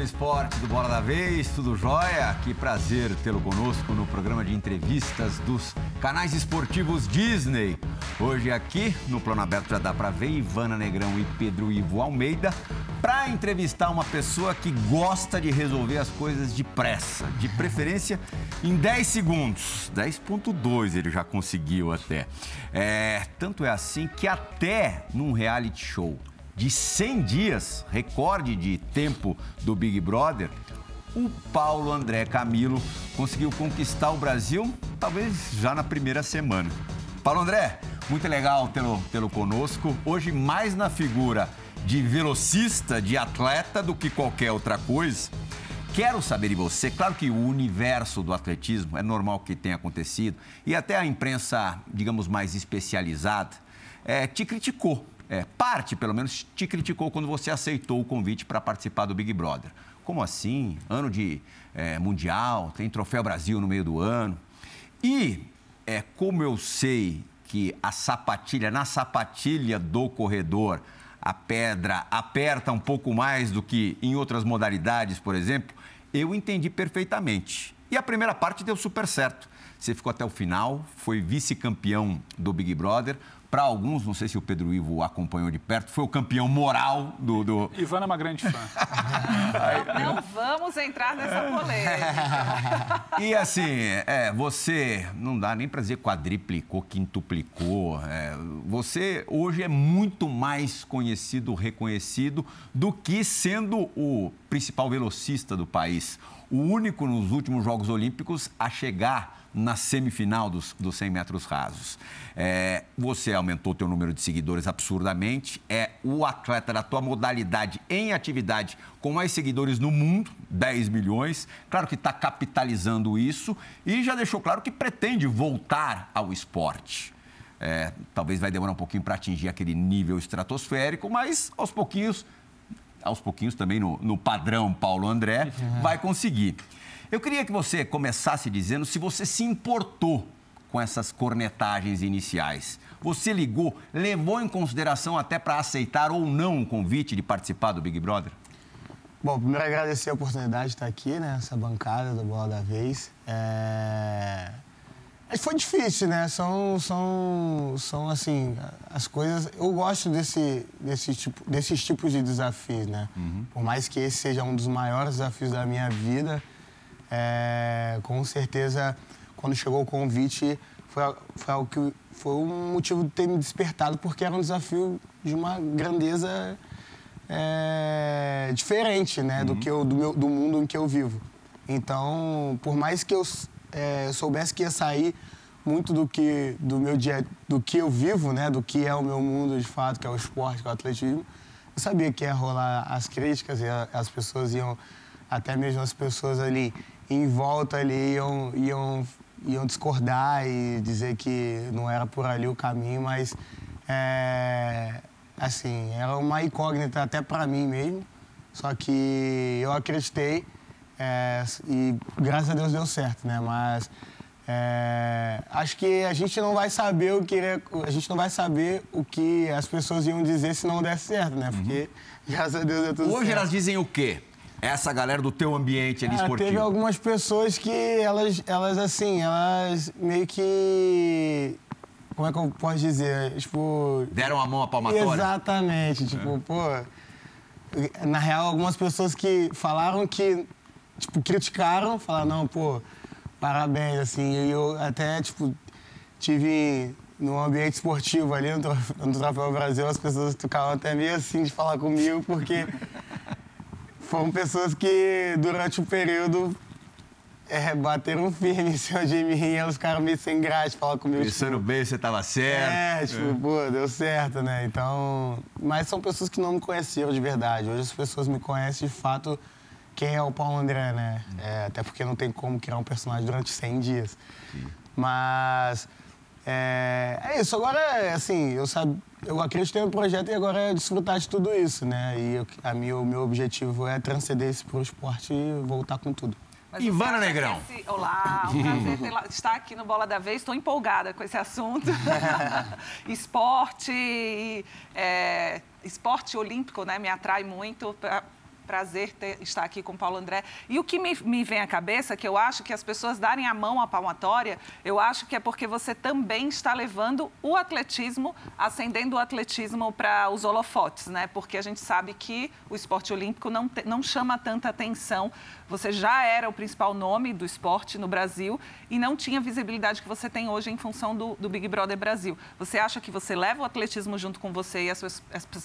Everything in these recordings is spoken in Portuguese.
do esporte do Bola da Vez, tudo jóia? Que prazer tê-lo conosco no programa de entrevistas dos canais esportivos Disney. Hoje aqui, no Plano Aberto, já dá para ver Ivana Negrão e Pedro Ivo Almeida para entrevistar uma pessoa que gosta de resolver as coisas depressa, de preferência em 10 segundos. 10.2 ele já conseguiu até. É, tanto é assim que até num reality show de 100 dias, recorde de tempo do Big Brother, o Paulo André Camilo conseguiu conquistar o Brasil, talvez já na primeira semana. Paulo André, muito legal tê-lo tê conosco. Hoje, mais na figura de velocista, de atleta, do que qualquer outra coisa. Quero saber de você, claro que o universo do atletismo é normal que tenha acontecido, e até a imprensa, digamos, mais especializada, é, te criticou é, parte, pelo menos, te criticou quando você aceitou o convite para participar do Big Brother. Como assim? Ano de é, Mundial, tem Troféu Brasil no meio do ano. E, é, como eu sei que a sapatilha, na sapatilha do corredor, a pedra aperta um pouco mais do que em outras modalidades, por exemplo, eu entendi perfeitamente. E a primeira parte deu super certo. Você ficou até o final, foi vice-campeão do Big Brother, para alguns, não sei se o Pedro Ivo acompanhou de perto, foi o campeão moral do. do... Ivana é uma grande fã. não vamos entrar nessa polêmica. e assim, é, você não dá nem para dizer quadriplicou, quintuplicou. É, você hoje é muito mais conhecido, reconhecido, do que sendo o principal velocista do país. O único nos últimos Jogos Olímpicos a chegar na semifinal dos, dos 100 metros rasos. É, você aumentou o teu número de seguidores absurdamente, é o atleta da tua modalidade em atividade com mais seguidores no mundo, 10 milhões. Claro que está capitalizando isso e já deixou claro que pretende voltar ao esporte. É, talvez vai demorar um pouquinho para atingir aquele nível estratosférico, mas aos pouquinhos, aos pouquinhos também no, no padrão Paulo André, uhum. vai conseguir. Eu queria que você começasse dizendo se você se importou com essas cornetagens iniciais. Você ligou, levou em consideração até para aceitar ou não o convite de participar do Big Brother? Bom, primeiro agradecer a oportunidade de estar aqui, né? Essa bancada do Bola da Vez. É... Foi difícil, né? São, são, são assim, as coisas. Eu gosto desse, desse tipo, desses tipos de desafios, né? Uhum. Por mais que esse seja um dos maiores desafios da minha vida, é, com certeza, quando chegou o convite, foi, foi algo que foi um motivo de ter me despertado, porque era um desafio de uma grandeza é, diferente, né, uhum. do que eu, do, meu, do mundo em que eu vivo. Então, por mais que eu é, soubesse que ia sair muito do que do meu dia, do que eu vivo, né, do que é o meu mundo de fato, que é o esporte, que é o atletismo, eu sabia que ia rolar as críticas e as pessoas iam, até mesmo as pessoas ali em volta ali iam, iam, iam discordar e dizer que não era por ali o caminho, mas é, assim, era uma incógnita até para mim mesmo. Só que eu acreditei é, e graças a Deus deu certo, né? Mas é, acho que a gente não vai saber o que a gente não vai saber o que as pessoas iam dizer se não der certo, né? Porque uhum. graças a Deus deu tudo Hoje certo. Hoje elas dizem o quê? Essa galera do teu ambiente ali ah, esportivo? Teve algumas pessoas que elas, elas assim, elas meio que como é que eu posso dizer? Tipo. Deram a mão à palmatória? Exatamente. Tipo, é. pô. Na real, algumas pessoas que falaram que. Tipo, criticaram, falaram, não, pô, parabéns, assim. E eu até, tipo, tive no ambiente esportivo ali, no, no Troféu Brasil, as pessoas ficavam até meio assim de falar comigo, porque foram pessoas que, durante o período, é, bateram firme em cima de mim e elas ficaram meio sem graça falar comigo. Pensando tipo, bem, você tava certo. É, tipo, é. pô, deu certo, né? Então. Mas são pessoas que não me conheceram de verdade. Hoje as pessoas me conhecem de fato quem é o Paulo André, né? É, até porque não tem como criar um personagem durante 100 dias. Sim. Mas. É, é isso. Agora, assim, eu, sabe, eu acreditei no projeto e agora é desfrutar de tudo isso, né? E eu, a minha, o meu objetivo é transcender isso para o esporte e voltar com tudo. Mas Ivana Negrão. Esse... Olá, um prazer estar aqui no Bola da Vez. Estou empolgada com esse assunto. esporte, é, esporte olímpico, né? Me atrai muito Prazer ter, estar aqui com o Paulo André. E o que me, me vem à cabeça, que eu acho que as pessoas darem a mão à palmatória, eu acho que é porque você também está levando o atletismo, acendendo o atletismo para os holofotes, né? Porque a gente sabe que o esporte olímpico não, te, não chama tanta atenção. Você já era o principal nome do esporte no Brasil e não tinha a visibilidade que você tem hoje em função do, do Big Brother Brasil. Você acha que você leva o atletismo junto com você e as, as,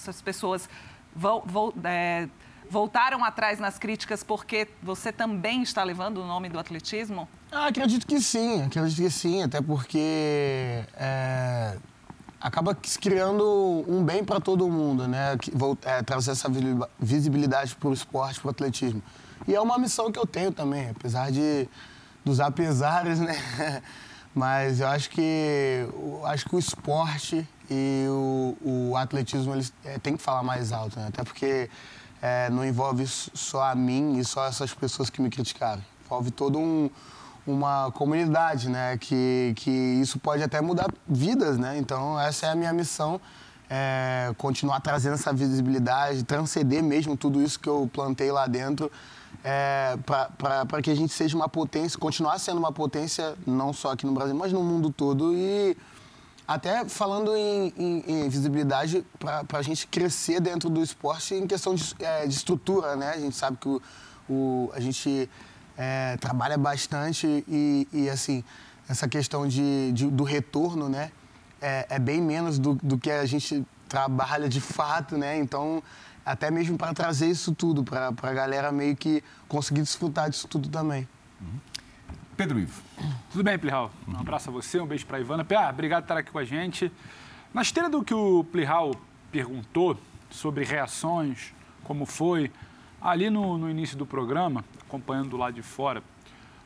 as pessoas vão, vão é, voltaram atrás nas críticas porque você também está levando o nome do atletismo? Ah, acredito que sim, acredito que sim, até porque é, acaba criando um bem para todo mundo, né? É, trazer essa visibilidade para o esporte, para o atletismo. E é uma missão que eu tenho também, apesar de dos apesares, né? Mas eu acho que acho que o esporte e o, o atletismo eles é, tem que falar mais alto, né? Até porque é, não envolve só a mim e só essas pessoas que me criticaram. Envolve todo um, uma comunidade, né? Que, que isso pode até mudar vidas, né? Então, essa é a minha missão, é, continuar trazendo essa visibilidade, transcender mesmo tudo isso que eu plantei lá dentro, é, para que a gente seja uma potência, continuar sendo uma potência, não só aqui no Brasil, mas no mundo todo e até falando em, em, em visibilidade para a gente crescer dentro do esporte em questão de, é, de, estrutura, né? A gente sabe que o, o a gente é, trabalha bastante e, e, assim, essa questão de, de do retorno, né? É, é bem menos do, do, que a gente trabalha de fato, né? Então, até mesmo para trazer isso tudo, para a galera meio que conseguir desfrutar disso tudo também. Uhum. Pedro Ivo. Tudo bem, Plihal? Um abraço a você, um beijo para Ivana. Pia, obrigado por estar aqui com a gente. Na esteira do que o Plihal perguntou sobre reações, como foi, ali no, no início do programa, acompanhando do lado de fora,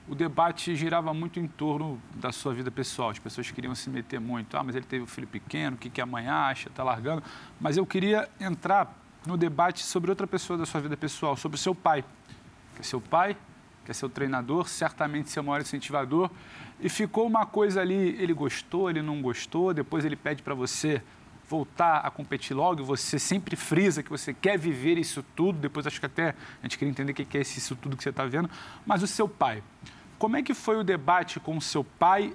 o debate girava muito em torno da sua vida pessoal. As pessoas queriam se meter muito. Ah, mas ele teve um filho pequeno, o que, que a mãe acha, está largando. Mas eu queria entrar no debate sobre outra pessoa da sua vida pessoal, sobre o seu pai. Que é seu pai, que é seu treinador, certamente seu maior incentivador. E ficou uma coisa ali, ele gostou, ele não gostou, depois ele pede para você voltar a competir logo, você sempre frisa que você quer viver isso tudo, depois acho que até a gente queria entender o que é isso tudo que você está vendo, mas o seu pai, como é que foi o debate com o seu pai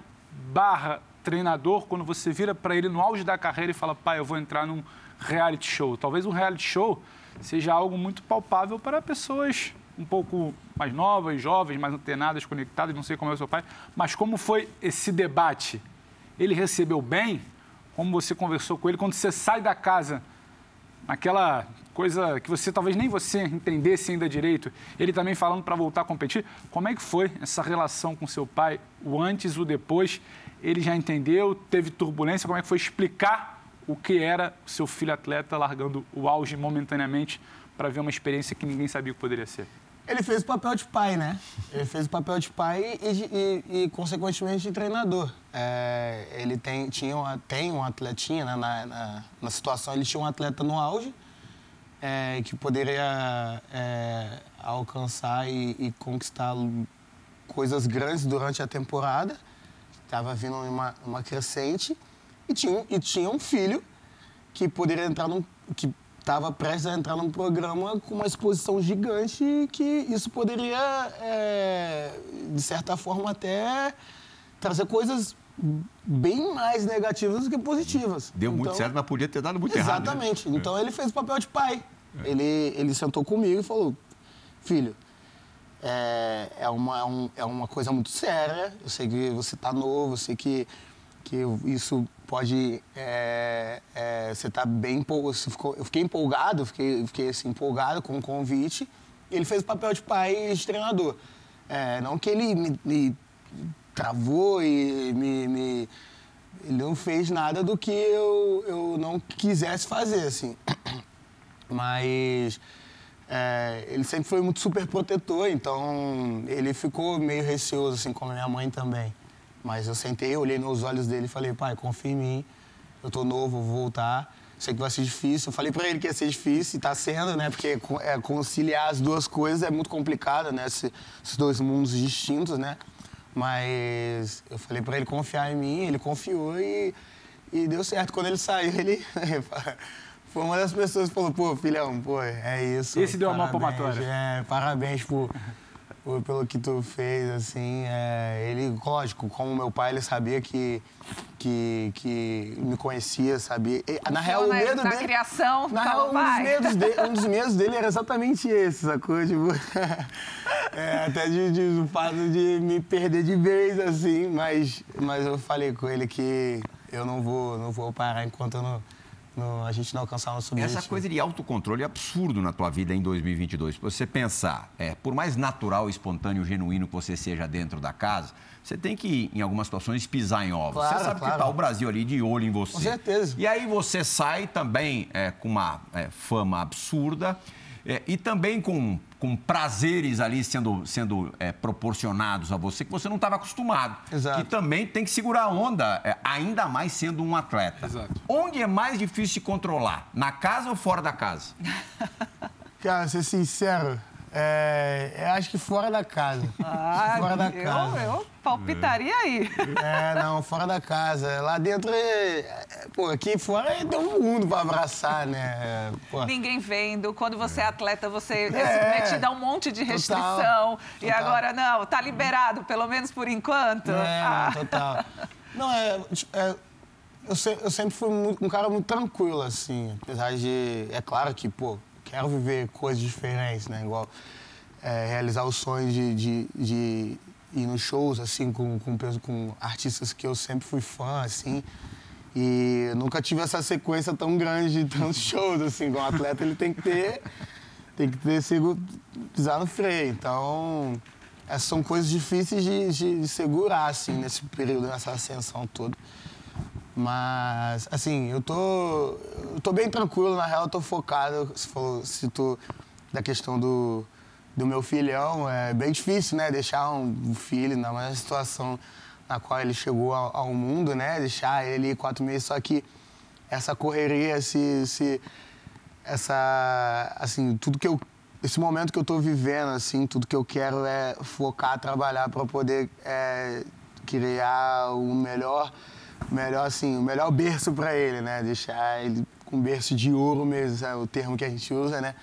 barra treinador, quando você vira para ele no auge da carreira e fala, pai, eu vou entrar num reality show? Talvez um reality show seja algo muito palpável para pessoas um pouco mais novas, jovens, mais antenadas, conectadas, não sei como é o seu pai, mas como foi esse debate? Ele recebeu bem? Como você conversou com ele quando você sai da casa, naquela coisa que você talvez nem você entendesse ainda direito, ele também falando para voltar a competir. Como é que foi essa relação com seu pai, o antes, o depois? Ele já entendeu, teve turbulência, como é que foi explicar o que era o seu filho atleta largando o auge momentaneamente para ver uma experiência que ninguém sabia que poderia ser? Ele fez o papel de pai, né? Ele fez o papel de pai e, e, e consequentemente, de treinador. É, ele tem, tinha uma, tem um atletinha, né? na, na, na, situação, ele tinha um atleta no auge é, que poderia é, alcançar e, e, conquistar coisas grandes durante a temporada. Estava vindo uma, uma crescente e tinha, e tinha um filho que poderia entrar num... Que, estava prestes a entrar num programa com uma exposição gigante que isso poderia, é, de certa forma, até trazer coisas bem mais negativas do que positivas. Deu então, muito certo, mas podia ter dado muito exatamente. errado. Né? Exatamente. Né? Então ele fez o papel de pai. É. Ele, ele sentou comigo e falou: Filho, é, é, uma, é, um, é uma coisa muito séria. Eu sei que você está novo, eu sei que, que isso pode. É, é, você tá bem empolgado. Eu fiquei empolgado, fiquei, fiquei assim, empolgado com o convite. Ele fez o papel de pai e de treinador. É, não que ele me, me travou e me, me, Ele não fez nada do que eu, eu não quisesse fazer, assim. Mas. É, ele sempre foi muito super protetor, então ele ficou meio receoso, assim, como minha mãe também. Mas eu sentei, olhei nos olhos dele e falei, pai, confia em mim, eu tô novo, vou voltar. Sei que vai ser difícil. Eu falei para ele que ia ser difícil, e tá sendo, né? Porque é, conciliar as duas coisas é muito complicado, né? Esses, esses dois mundos distintos, né? Mas eu falei para ele confiar em mim, ele confiou e, e deu certo. Quando ele saiu, ele foi uma das pessoas que falou, pô, filhão, pô, é isso. Esse deu a mão parabéns, palmatória. É, parabéns por, por- pelo que tu fez, assim. é, ele, lógico, como meu pai, ele sabia que, que, que me conhecia, sabia. E, na real, o na, medo na dele... criação, Na real, um dos, medos dele, um dos medos dele era exatamente esse, sacou? Tipo, é, até de, de, do fato de me perder de vez, assim, mas, mas eu falei com ele que eu não vou, não vou parar enquanto eu não, não- a gente não alcançar o nosso objetivo. Essa coisa de autocontrole é absurdo na tua vida em 2022. Se você pensar, é, por mais natural, espontâneo, genuíno que você seja dentro da casa, você tem que, em algumas situações, pisar em ovos. Claro, você sabe claro. que tá o Brasil ali de olho em você. Com certeza. E aí você sai também é, com uma é, fama absurda é, e também com, com prazeres ali sendo, sendo é, proporcionados a você que você não estava acostumado. Exato. Que também tem que segurar a onda, é, ainda mais sendo um atleta. Exato. Onde é mais difícil de controlar? Na casa ou fora da casa? Cara, ser sincero, é, eu acho que fora da casa. Ah, fora da eu, casa. eu palpitaria aí. É, não, fora da casa. Lá dentro, é, é, pô, aqui fora é tem um mundo pra abraçar, né? É, pô. Ninguém vendo. Quando você é atleta, você É. simplesmente dá um monte de Total, restrição. E total. agora, não, tá liberado, pelo menos por enquanto. É, Ah. não, total. Não, é, tipo, é, eu sempre fui muito- um cara muito tranquilo, assim. Apesar de. É claro que, pô, quero viver coisas diferentes, né? Igual é, realizar o sonho de, de, de ir nos shows, assim, com, com, com artistas que eu sempre fui fã, assim. E nunca tive essa sequência tão grande de tantos shows, assim. Como atleta, ele tem que ter. Tem que ter sigo, pisar no freio. Então, essas são coisas difíceis de, de- de segurar, assim, nesse período, nessa ascensão toda. Mas, assim, eu tô, eu tô bem tranquilo, na real, eu tô focado. Você falou, citou da questão do, do meu filhão. É bem difícil, né? Deixar um filho, na situação na qual ele chegou ao, ao mundo, né? Deixar ele quatro meses. Só que essa correria, esse, esse, essa, assim, tudo que eu, esse momento que eu tô vivendo, assim, tudo que eu quero é focar, trabalhar para poder é, criar o melhor, melhor, assim, o melhor berço para ele, né? Deixar ele com berço de ouro mesmo, é o termo que a gente usa, né?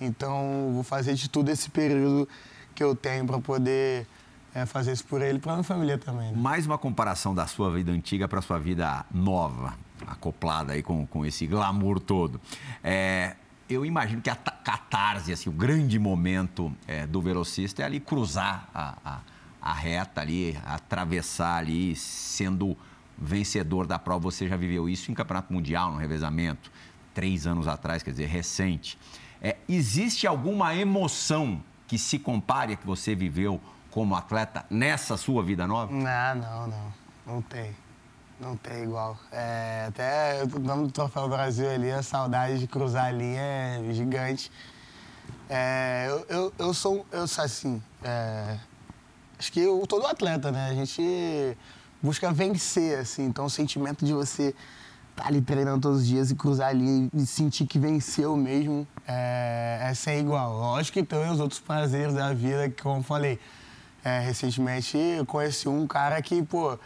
Então, vou fazer de tudo esse período que eu tenho para poder é, fazer isso por ele para minha família também. Né? Mais uma comparação da sua vida antiga para sua vida nova, acoplada aí com, com esse glamour todo. É, eu imagino que a ta- catarse, assim, o grande momento é, do velocista é ali cruzar a, a, a reta ali, atravessar ali, sendo vencedor da prova. Você já viveu isso em campeonato mundial, no revezamento, três anos atrás, quer dizer, recente. É, existe alguma emoção que se compare a que você viveu como atleta nessa sua vida nova? Não, não, não. Não tem. Não tem igual. É, até o nome do Troféu Brasil ali, a saudade de cruzar a linha é gigante. É, eu, eu, eu sou, eu sou assim, é, acho que eu, todo atleta, né? A gente busca vencer, assim. Então, o sentimento de você estar ali treinando todos os dias e cruzar ali e sentir que venceu mesmo é, é sem igual. Lógico que tem os outros prazeres da vida, que, como falei, é, recentemente eu conheci um cara que, pô,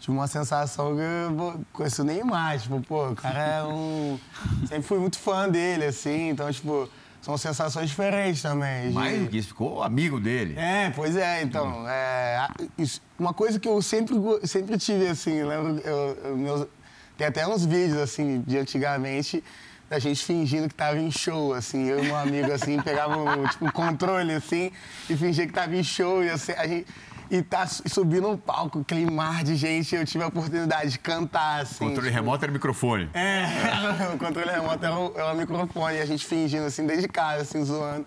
tive uma sensação que eu pô, conheci o Neymar. Tipo, pô, o cara é um. Sempre fui muito fã dele, assim. Então, tipo, são sensações diferentes também. de- Mais do que isso, ficou amigo dele. é, pois é, então. é, a- isso- uma coisa que eu sempre, sempre tive, assim, lembro, eu, eu- meus- tem até uns vídeos, assim, de antigamente, da gente fingindo que tava em show, assim, eu e meu amigo, assim, pegava tipo, um controle, assim, e fingia que tava em show, e assim, a gente... E tá su- subindo um palco, aquele mar de gente, eu tive a oportunidade de cantar, assim. Controle tipo, remoto era microfone. é, o controle remoto era o, era o microfone, e a gente fingindo assim, desde casa, assim, zoando.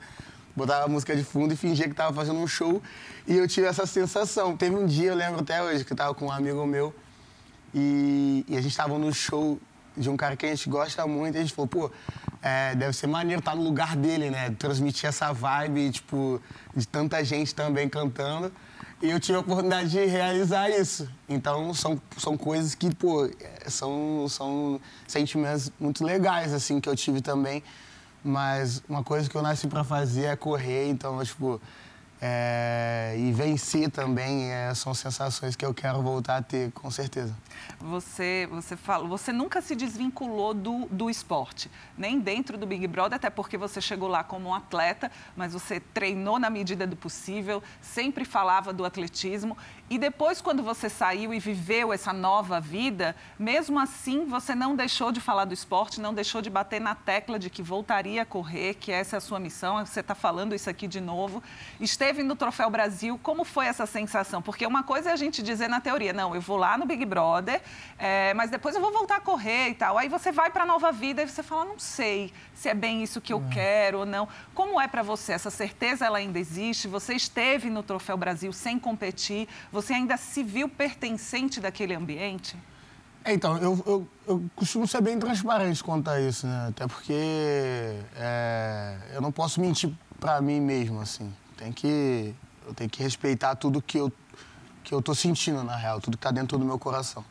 Botava a música de fundo e fingia que tava fazendo um show. E eu tive essa sensação. Teve um dia, eu lembro até hoje, que eu tava com um amigo meu e, e a gente tava no show de um cara que a gente gosta muito. E a gente falou, pô, é, deve ser maneiro estar no lugar dele, né? Transmitir essa vibe, tipo, de tanta gente também cantando. E eu tive a oportunidade de realizar isso. Então, são, são coisas que, pô, é, são, são sentimentos muito legais, assim, que eu tive também. Mas uma coisa que eu nasci pra fazer é correr, então, tipo, é, e vencer também é, são sensações que eu quero voltar a ter, com certeza. Você, você, fala, você nunca se desvinculou do, do esporte, nem dentro do Big Brother, até porque você chegou lá como um atleta, mas você treinou na medida do possível, sempre falava do atletismo. E depois, quando você saiu e viveu essa nova vida, mesmo assim, você não deixou de falar do esporte, não deixou de bater na tecla de que voltaria a correr, que essa é a sua missão. Você está falando isso aqui de novo. Esteve no Troféu Brasil, como foi essa sensação? Porque uma coisa é a gente dizer na teoria, não, eu vou lá no Big Brother, é, mas depois eu vou voltar a correr e tal. Aí você vai para a nova vida e você fala, não sei se é bem isso que eu é. quero ou não. Como é para você? Essa certeza ela ainda existe? Você esteve no Troféu Brasil sem competir? Você ainda se viu pertencente daquele ambiente? É, então, eu, eu, eu, costumo ser bem transparente quanto a isso, né? Até porque é, eu não posso mentir para mim mesmo, assim. Tem que, eu tenho que respeitar tudo que eu, que eu tô sentindo, na real, tudo que tá dentro do meu coração.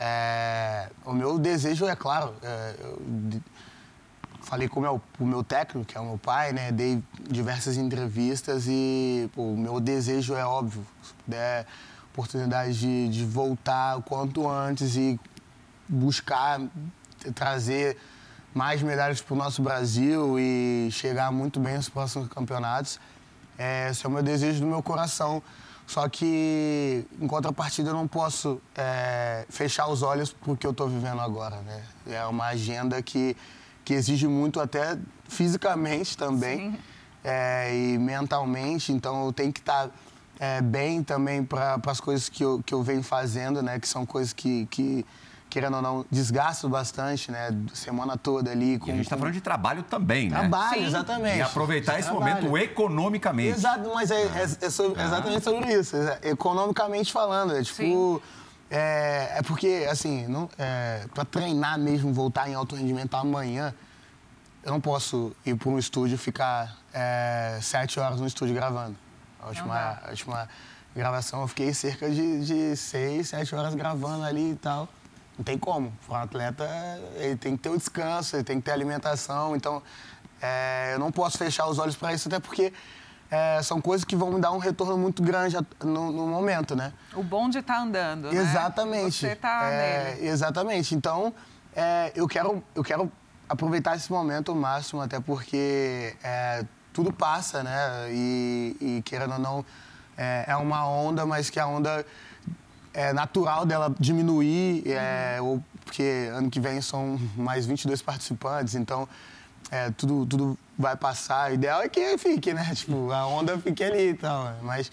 É, o meu desejo é claro, é, eu, falei com o meu, o meu técnico, que é o meu pai, né? Dei diversas entrevistas e o meu desejo é óbvio. Se puder oportunidade de, de voltar o quanto antes e buscar trazer mais medalhas para o nosso Brasil e chegar muito bem nos próximos campeonatos. É, esse é o meu desejo do meu coração. Só que, em contrapartida, eu não posso é, fechar os olhos para o que eu estou vivendo agora. Né? É uma agenda que que exige muito até fisicamente também é, e mentalmente. Então eu tenho que estar tá, é, bem também para as coisas que eu, que eu venho fazendo, né? Que são coisas que, que querendo ou não, desgastam bastante, né? Semana toda ali. Com, e a gente está falando de trabalho também, trabalho, né? Trabalho, exatamente. E aproveitar esse trabalho. momento economicamente. Exato, mas é, é, é sobre, exatamente sobre isso. Economicamente falando, é tipo... Sim é, é porque, assim, não, é, para treinar mesmo, voltar em alto rendimento amanhã, eu não posso ir para um estúdio e ficar é, sete horas no estúdio gravando. A última, a última gravação eu fiquei cerca de, de seis, sete horas gravando ali e tal. Não tem como. Um atleta, ele tem que ter o descanso, ele tem que ter alimentação. Então, é, eu não posso fechar os olhos para isso, até porque é, são coisas que vão me dar um retorno muito grande no, no momento, né? O bonde está andando, né? Exatamente. Você está é, nele. Exatamente. Então, é, eu, quero, eu quero aproveitar esse momento ao máximo, até porque é, tudo passa, né? E, e querendo ou não, é, é, uma onda, mas que a onda é natural dela diminuir, é, ou, porque ano que vem são mais 22 participantes, então é, tudo, tudo vai passar. O ideal é que fique, né? Tipo, a onda fique ali e tal. Mas,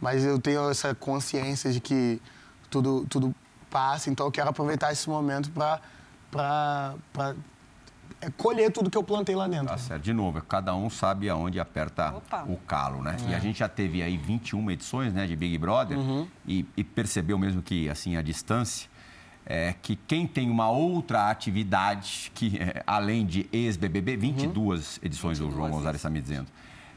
mas eu tenho essa consciência de que tudo, tudo passa, então eu quero aproveitar esse momento para é, colher tudo que eu plantei lá dentro. Tá certo. De novo, cada um sabe aonde aperta Opa. o calo, né? É. E a gente já teve aí 21 edições né, de Big Brother uhum. e, e percebeu mesmo que, assim, a distância é, que quem tem uma outra atividade, que é, além de ex-BBB, 22 uhum. edições 22. o João Gonzalez está me dizendo,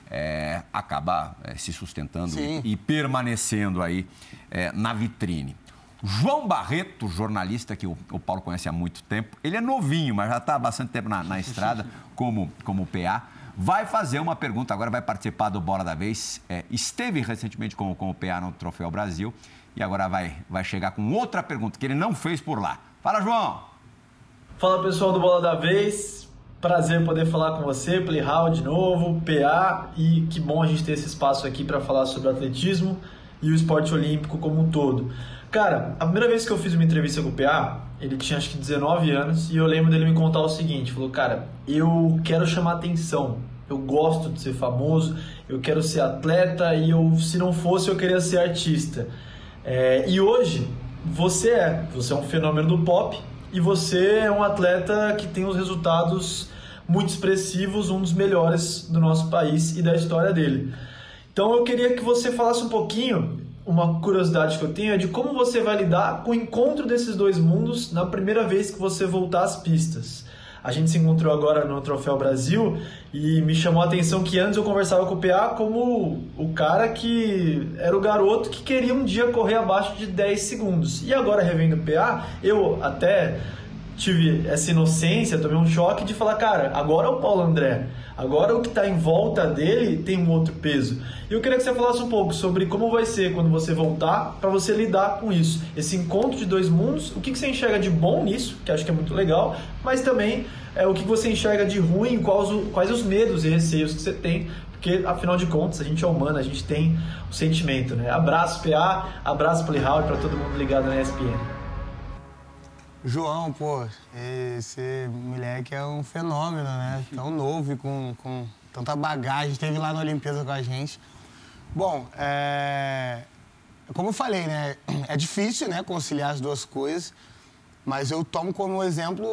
é, acaba é, se sustentando e, e, permanecendo aí é, na vitrine. João Barreto, jornalista que o, o, Paulo conhece há muito tempo, ele é novinho, mas já está há bastante tempo na, na estrada como, como PA. Vai fazer uma pergunta, agora vai participar do Bola da Vez. É, esteve recentemente como, como PA no Troféu Brasil e agora vai, vai chegar com outra pergunta que ele não fez por lá. Fala, João! Fala pessoal do Bola da Vez, prazer poder falar com você, Playhall de novo, PA, e que bom a gente ter esse espaço aqui para falar sobre atletismo e o esporte olímpico como um todo. Cara, a primeira vez que eu fiz uma entrevista com o PA, ele tinha acho que 19 anos, e eu lembro dele me contar o seguinte: falou, cara, eu quero chamar atenção, eu gosto de ser famoso, eu quero ser atleta, e eu, se não fosse, eu queria ser artista. É, e hoje você é, você é um fenômeno do pop e você é um atleta que tem os resultados muito expressivos, um dos melhores do nosso país e da história dele. Então eu queria que você falasse um pouquinho, uma curiosidade que eu tenho é de como você vai lidar com o encontro desses dois mundos na primeira vez que você voltar às pistas. A gente se encontrou agora no Troféu Brasil e me chamou a atenção que antes eu conversava com o PA como o cara que era o garoto que queria um dia correr abaixo de 10 segundos. E agora, revendo o PA, eu até tive essa inocência, tomei um choque de falar, cara, agora é o Paulo André. Agora o que está em volta dele tem um outro peso. E eu queria que você falasse um pouco sobre como vai ser quando você voltar para você lidar com isso. Esse encontro de dois mundos, o que, você enxerga de bom nisso, que acho que é muito legal, mas também é, o que você enxerga de ruim, quais, quais os medos e receios que você tem, porque afinal de contas a gente é humano, a gente tem o um sentimento, né? Abraço PA, abraço Playhall para todo mundo ligado na ESPN. João, pô, esse moleque é um fenômeno, né? Tão novo e com, com tanta bagagem, esteve lá na Olimpíada com a gente. Bom, é... como eu falei, né? É difícil, né, conciliar as duas coisas, mas eu tomo como exemplo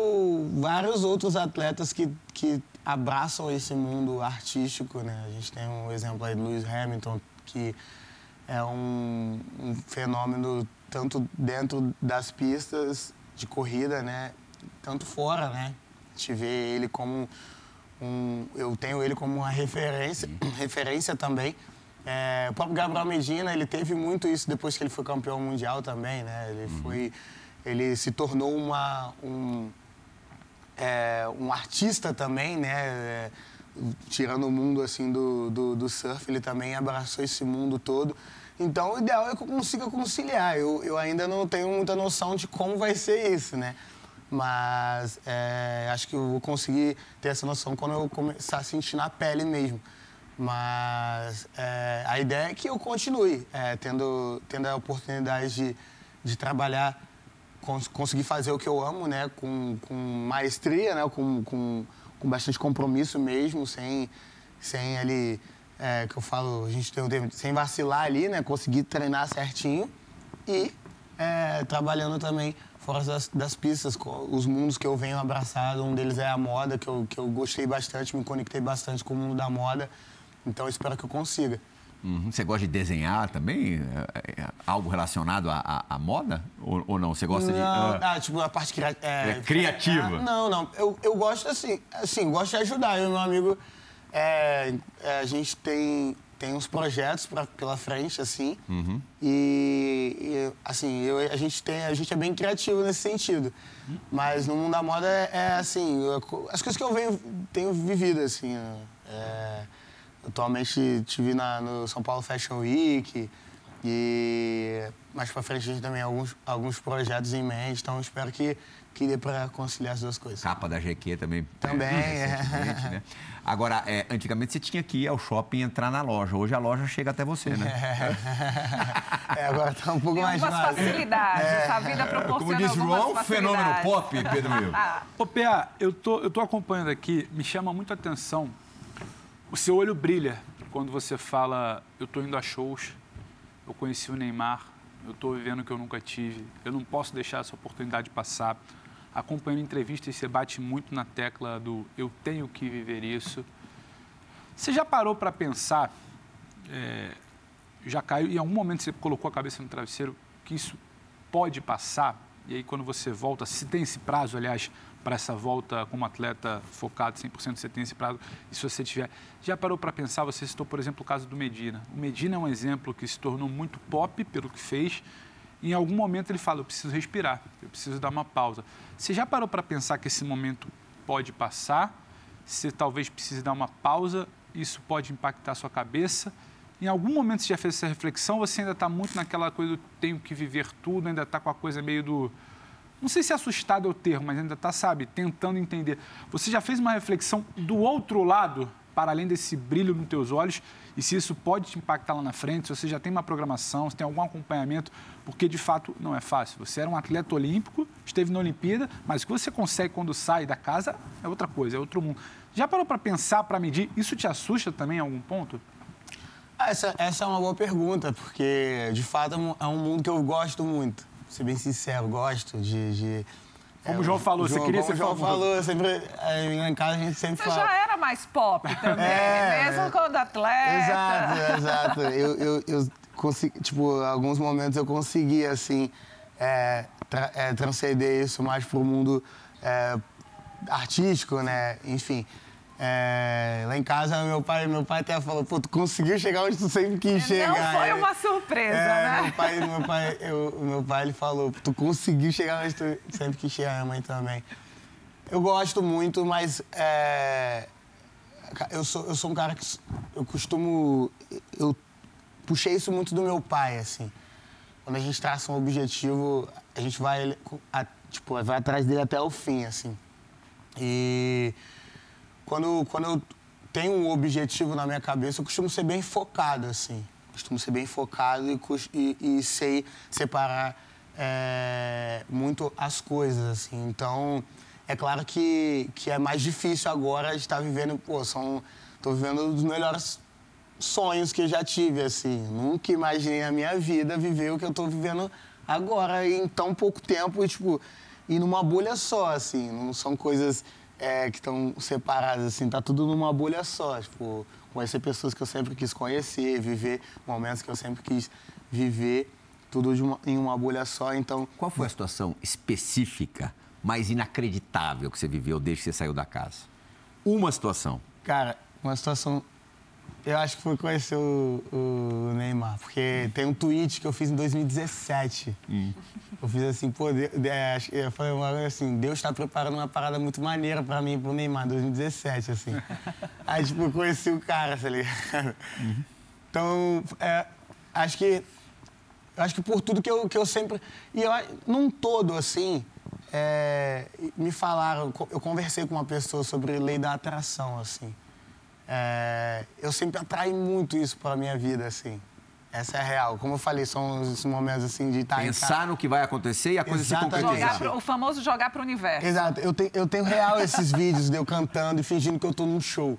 vários outros atletas que, que abraçam esse mundo artístico, né? A gente tem um exemplo aí do Lewis Hamilton, que é um, um fenômeno tanto dentro das pistas de corrida, né? Tanto fora, né? A gente vê ele como um, eu tenho ele como uma referência, referência também. É, o próprio Gabriel Medina, ele teve muito isso depois que ele foi campeão mundial também, né? Ele uhum. foi, ele se tornou uma, um, é, um artista também, né? É, tirando o mundo assim do, do, do surf, ele também abraçou esse mundo todo. Então, o ideal é que eu consiga conciliar. Eu, eu ainda não tenho muita noção de como vai ser isso, né? Mas é, acho que eu vou conseguir ter essa noção quando eu começar a sentir na pele mesmo. Mas é, a ideia é que eu continue é, tendo, tendo a oportunidade de, de trabalhar, cons conseguir fazer o que eu amo, né? Com, com maestria, né? Com, com, com bastante compromisso mesmo, sem, sem ali é, que eu falo, a gente tem um tempo sem vacilar ali, né? Conseguir treinar certinho e é, trabalhando também fora das, das, pistas, os mundos que eu venho abraçado, um deles é a moda, que eu, que eu gostei bastante, me conectei bastante com o mundo da moda, então espero que eu consiga. Uhum. Você gosta de desenhar também? É, é, algo relacionado à, moda? Ou, ou, não? Você gosta não, de. Uh... Ah, tipo, a parte cria... é, é, criativa? não, não. Eu, eu gosto assim, assim, gosto de ajudar. Eu e meu amigo é, é, a gente tem, tem uns projetos pra, pela frente, assim. Uhum. E, e, assim, eu, a, gente tem, a gente é bem criativo nesse sentido. Mas no mundo da moda é, é assim, eu, as coisas que eu venho, tenho vivido, assim. É, atualmente estive no São Paulo Fashion Week. E mais pra frente a gente também tem alguns, alguns projetos em mente, então espero que que dê para conciliar as duas coisas. Capa da GQ também. Também, é. Né? Agora, é, antigamente você tinha que ir ao shopping e entrar na loja. Hoje a loja chega até você, né? É, agora está um pouco mais fácil. facilidades. É. Essa vida proporciona Como diz João, fenômeno pop, Pedro Will. Ô, PA, eu tô, eu tô acompanhando aqui, me chama muito a atenção. O seu olho brilha quando você fala, eu tô indo a shows, eu conheci o Neymar, eu estou vivendo o que eu nunca tive, eu não posso deixar essa oportunidade passar acompanhando entrevistas, você bate muito na tecla do eu tenho que viver isso. Você já parou para pensar, é, já caiu, em algum momento você colocou a cabeça no travesseiro, que isso pode passar? E aí, quando você volta, se tem esse prazo, aliás, para essa volta como atleta focado 100%, você tem esse prazo, e se você tiver. Já parou para pensar, você citou, por exemplo, o caso do Medina. O Medina é um exemplo que se tornou muito pop pelo que fez, em algum momento ele fala: eu preciso respirar, eu preciso dar uma pausa. Você já parou para pensar que esse momento pode passar? Você talvez precise dar uma pausa, isso pode impactar a sua cabeça. Em algum momento você já fez essa reflexão? Você ainda está muito naquela coisa do tenho que viver tudo, ainda está com a coisa meio do. Não sei se assustado é o termo, mas ainda está, sabe, tentando entender. Você já fez uma reflexão do outro lado para além desse brilho nos teus olhos e se isso pode te impactar lá na frente, se você já tem uma programação, se tem algum acompanhamento, porque de fato não é fácil. Você era um atleta olímpico, esteve na Olimpíada, mas o que você consegue quando sai da casa é outra coisa, é outro mundo. Já parou para pensar, para medir? Isso te assusta também em algum ponto? Ah, essa, essa é uma boa pergunta, porque de fato é um é mundo que eu gosto muito. Ser bem sincero, gosto de, de como é, o João falou, João, você queria ser João falou, sempre, é, em casa a gente sempre você fala. Você já era mais pop também, é, mesmo quando atleta. Exato, exato. Eu, eu, eu consegui, tipo, alguns momentos eu consegui, assim, é, tra, é, transcender isso mais para o mundo é, artístico, né? Enfim. É, lá em casa, meu pai, meu pai até falou, pô, tu conseguiu chegar onde tu sempre quis chegar. Não foi É, uma surpresa, é, né? Meu pai, meu pai, eu, meu pai, ele falou, tu conseguiu chegar onde tu sempre quis chegar, minha mãe também. Eu gosto muito, mas é, eu, sou, eu sou um cara que eu costumo... Eu puxei isso muito do meu pai, assim. Quando a gente traça um objetivo, a gente vai, a- tipo, vai atrás dele até o fim, assim. E quando, quando eu tenho um objetivo na minha cabeça, eu costumo ser bem focado, assim. Costumo ser bem focado e, e, e sei separar é, muito as coisas, assim. Então, é claro que, que é mais difícil agora estar vivendo, pô, são... Tô vivendo dos melhores sonhos que eu já tive, assim. Nunca imaginei na minha vida viver o que eu tô vivendo agora em tão pouco tempo, e, tipo, e numa bolha só, assim. Não são coisas é, que estão separadas, assim. Tá tudo numa bolha só, tipo, conhecer pessoas que eu sempre quis conhecer, viver momentos que eu sempre quis viver, tudo uma- em uma bolha só, então... Qual foi a situação específica mais inacreditável que você viveu desde que você saiu da casa? Uma situação. Cara, uma situação. Eu acho que foi conhecer o, o Neymar, porque tem um tweet que eu fiz em 2017. Eu fiz assim, pô, de, de, eu falei uma assim, Deus está preparando uma parada muito maneira pra mim, pro Neymar, em 2017, assim. Aí, tipo, eu conheci o cara, tá ligado? Então, é, acho que. Acho que por tudo que eu, que eu sempre. E eu, num todo, assim, é, me falaram, eu conversei com uma pessoa sobre lei da atração, assim. É, eu sempre atraí muito isso pra minha vida, assim. Essa é a real. Como eu falei, são os momentos assim de estar em casa. Pensar no que vai acontecer e a coisa Exatamente. se concretizar. pro- o famoso jogar para o universo. Exato. Eu tenho, eu tenho real esses vídeos de eu cantando e fingindo que eu tô num show.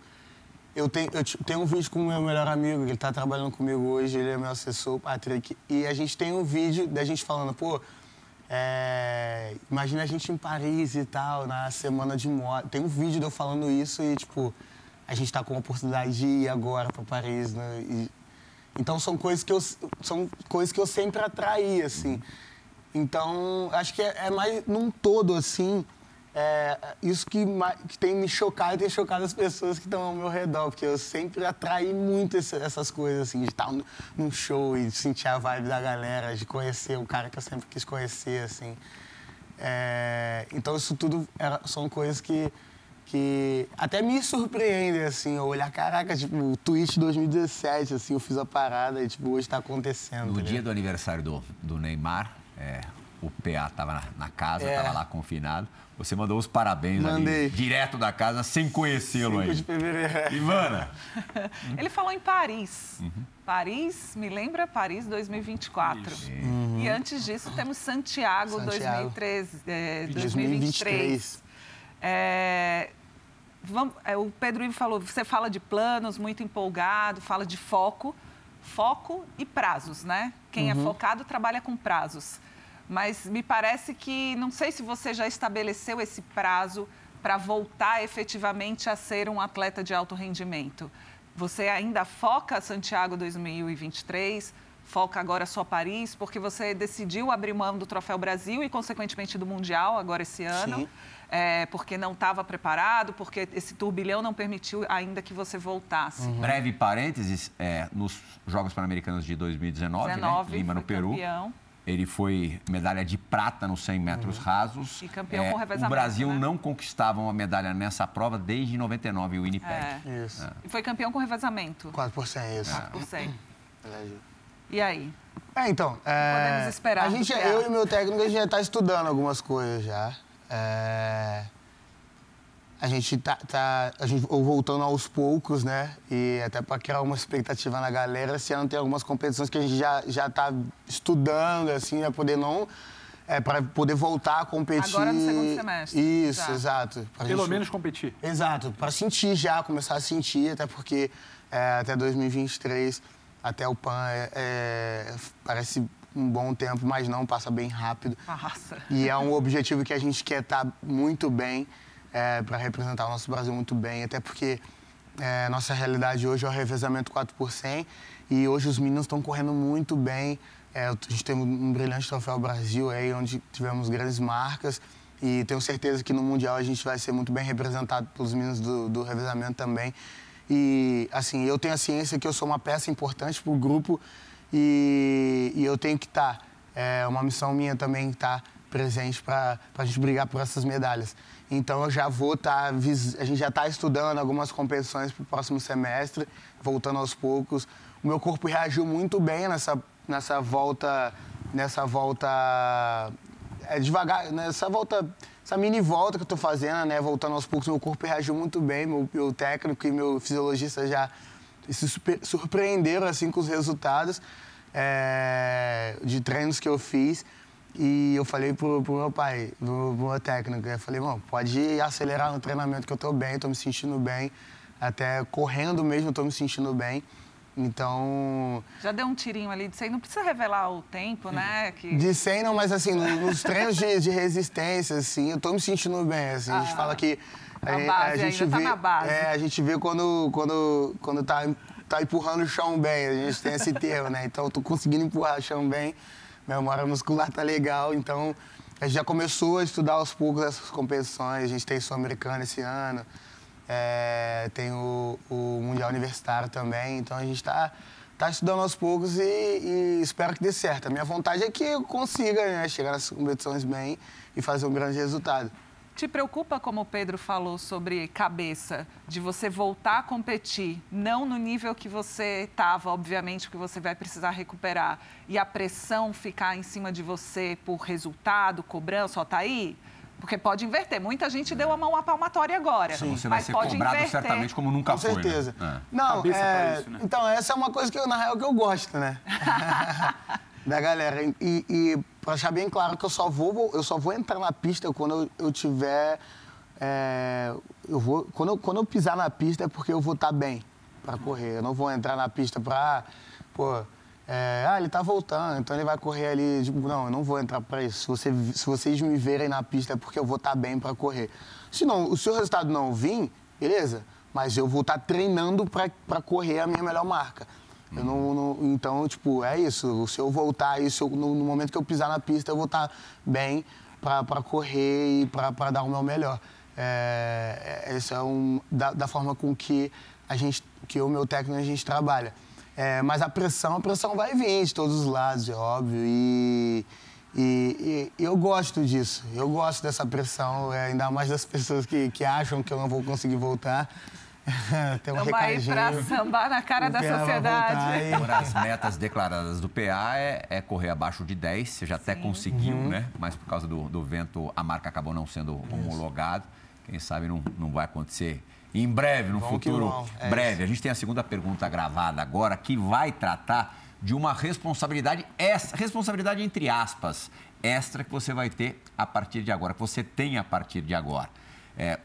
Eu tenho, eu tenho um vídeo com o meu melhor amigo, ele tá trabalhando comigo hoje, ele é meu assessor, o Patrick. E a gente tem um vídeo da gente falando, pô, é, imagina a gente em Paris e tal, na semana de moda. Tem um vídeo de eu falando isso e, tipo, a gente tá com a oportunidade de ir agora para Paris, né? E- então são coisas que eu são coisas que eu sempre atraí assim. Então acho que é, é mais num todo assim é, isso que, que tem me chocado e tem chocado as pessoas que estão ao meu redor, porque eu sempre atraí muito esse- essas coisas assim de estar num- show e sentir a vibe da galera, de conhecer o cara que eu sempre quis conhecer assim. É, então isso tudo era- são coisas que que até me surpreendem, assim, eu olhar, caraca, tipo, o tweet 2017, assim, eu fiz a parada e, tipo, hoje tá acontecendo. No tá dia do aniversário do, do Neymar, é, o PA estava na, na casa, É. estava lá confinado. Você mandou os parabéns ali, Mandei. direto da casa, sem conhecê-lo 5 de aí. fevereiro. é. Ivana, Ele falou em Paris. Paris, me lembra Paris 2024. E antes disso temos Santiago, Santiago. 2013, é, 2023. 2023. É, vamos- é, o Pedro Ivo falou, você fala de planos, muito empolgado, fala de foco. Foco e prazos, né? Quem é focado trabalha com prazos. Mas me parece que, não sei se você já estabeleceu esse prazo para voltar efetivamente a ser um atleta de alto rendimento. Você ainda foca Santiago 2023, foca agora só Paris, porque você decidiu abrir mão do Troféu Brasil e, consequentemente, do Mundial agora esse ano, Sim. é, porque não estava preparado, porque esse turbilhão não permitiu ainda que você voltasse. breve parênteses, é, nos Jogos Pan-Americanos de 2019, 19, né? Lima no foi Peru. campeão. Ele foi medalha de prata nos 100 metros rasos. E campeão com O revezamento, Brasil né? não conquistava uma medalha nessa prova desde 99, o Winnipeg. É. Isso. E foi campeão com revezamento. 4% isso. 4%. Verdade. E aí? É, então. é, Podemos esperar A gente, eu e meu técnico, a gente já está estudando algumas coisas já. É, a gente tá, tá a gente voltando aos poucos, né? E até para criar uma expectativa na galera, esse ano tem algumas competições que a gente já já está estudando, assim, para poder não é, para poder voltar a competir. Agora no segundo semestre, Isso, já. exato. Pra Pelo gente- menos competir. Exato, para sentir já, começar a sentir, até porque é, até 2023, até o PAN, é, é, parece um bom tempo, mas não, passa bem rápido. Nossa. E é um objetivo que a gente quer estar muito bem, para representar o nosso Brasil muito bem, até porque é, nossa realidade hoje é o revezamento 4 por 100 e hoje os meninos estão correndo muito bem. É, a gente teve um brilhante troféu Brasil aí, onde tivemos grandes marcas. E tenho certeza que no Mundial a gente vai ser muito bem representado pelos meninos do, do revezamento também. E, assim, eu tenho a ciência que eu sou uma peça importante para o grupo e, e, eu tenho que estar. Tá, é uma missão minha também estar tá presente para a gente brigar por essas medalhas. Então eu já vou estar. Tá, a gente já está estudando algumas competições para o próximo semestre, voltando aos poucos. O meu corpo reagiu muito bem nessa, nessa volta. Nessa volta. É devagar, nessa volta essa mini volta que eu tô fazendo, né? Voltando aos poucos, meu corpo reagiu muito bem, meu, meu técnico e meu fisiologista já se surpreenderam assim com os resultados é, de treinos que eu fiz. E eu falei pro, pro meu pai, pro, pro meu técnico, eu falei, mano, pode acelerar no treinamento que eu tô bem, tô me sentindo bem. Até correndo mesmo, eu tô me sentindo bem. Então. Já deu um tirinho ali de 100, não precisa revelar o tempo, né? Que... De 100 não, mas assim, nos treinos de, de resistência, assim, eu tô me sentindo bem. Assim, ah, a gente fala que. A, a, a gente tá vê, tá base. É, a gente vê quando, quando, quando tá, tá empurrando o chão bem, a gente tem esse termo, né? Então eu tô conseguindo empurrar o chão bem, minha memória muscular tá legal, então a gente já começou a estudar aos poucos essas competições, a gente tem Sul-Americana esse ano. É, tem o, o, Mundial Universitário também, então a gente está tá estudando aos poucos e, e, espero que dê certo. A minha vontade é que eu consiga né, chegar nas competições bem e fazer um grande resultado. Te preocupa, como o Pedro falou, sobre cabeça, de você voltar a competir, não no nível que você estava, obviamente, que você vai precisar recuperar, e a pressão ficar em cima de você por resultado, cobrança, ó, tá aí? Porque pode inverter. Muita gente deu a mão à palmatória agora. Sim. Você vai ser cobrado inverter. certamente como nunca Com foi. Com certeza. Né? É. Não, é... Isso, né? então essa é uma coisa que eu, na real, que eu gosto, né? da galera. E, e para deixar bem claro que eu só vou, eu só vou entrar na pista quando eu, eu tiver. É, eu vou, quando, eu, quando eu pisar na pista é porque eu vou estar tá bem para correr. Eu não vou entrar na pista para. Pô, é, ah, ele tá voltando, então ele vai correr ali. Tipo, não, eu não vou entrar para isso. Se, você, se vocês me verem na pista é porque eu vou estar tá bem para correr. Se não, o seu resultado não vir, beleza, mas eu vou estar tá treinando para correr a minha melhor marca. Eu não, não, então, tipo, é isso. Se eu voltar, isso, no, no, momento que eu pisar na pista, eu vou estar tá bem para correr e para dar o meu melhor. É, é, é um da, da forma com que a gente, que o meu técnico a gente trabalha. É, mas a pressão, a pressão vai vir de todos os lados, é óbvio. E, e, e eu gosto disso. Eu gosto dessa pressão, é, ainda mais das pessoas que, que acham que eu não vou conseguir voltar. Tem um Tamo aí pra sambar na cara da sociedade. Uma das metas declaradas do PA é, é correr abaixo de 10. Você já até Sim. conseguiu, uhum. né? Mas por causa do, do, vento, a marca acabou não sendo homologada. Quem sabe não, não vai acontecer em breve, no futuro é breve. Isso. A gente tem a segunda pergunta gravada agora, que vai tratar de uma responsabilidade extra, responsabilidade entre aspas, extra que você vai ter a partir de agora, que você tem a partir de agora. É,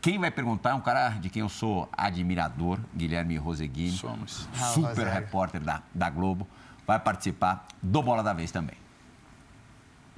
quem vai perguntar é um cara de quem eu sou admirador, Guilherme Roseguini. Somos. Super ah, repórter da, da Globo. Vai participar do Bola da Vez também.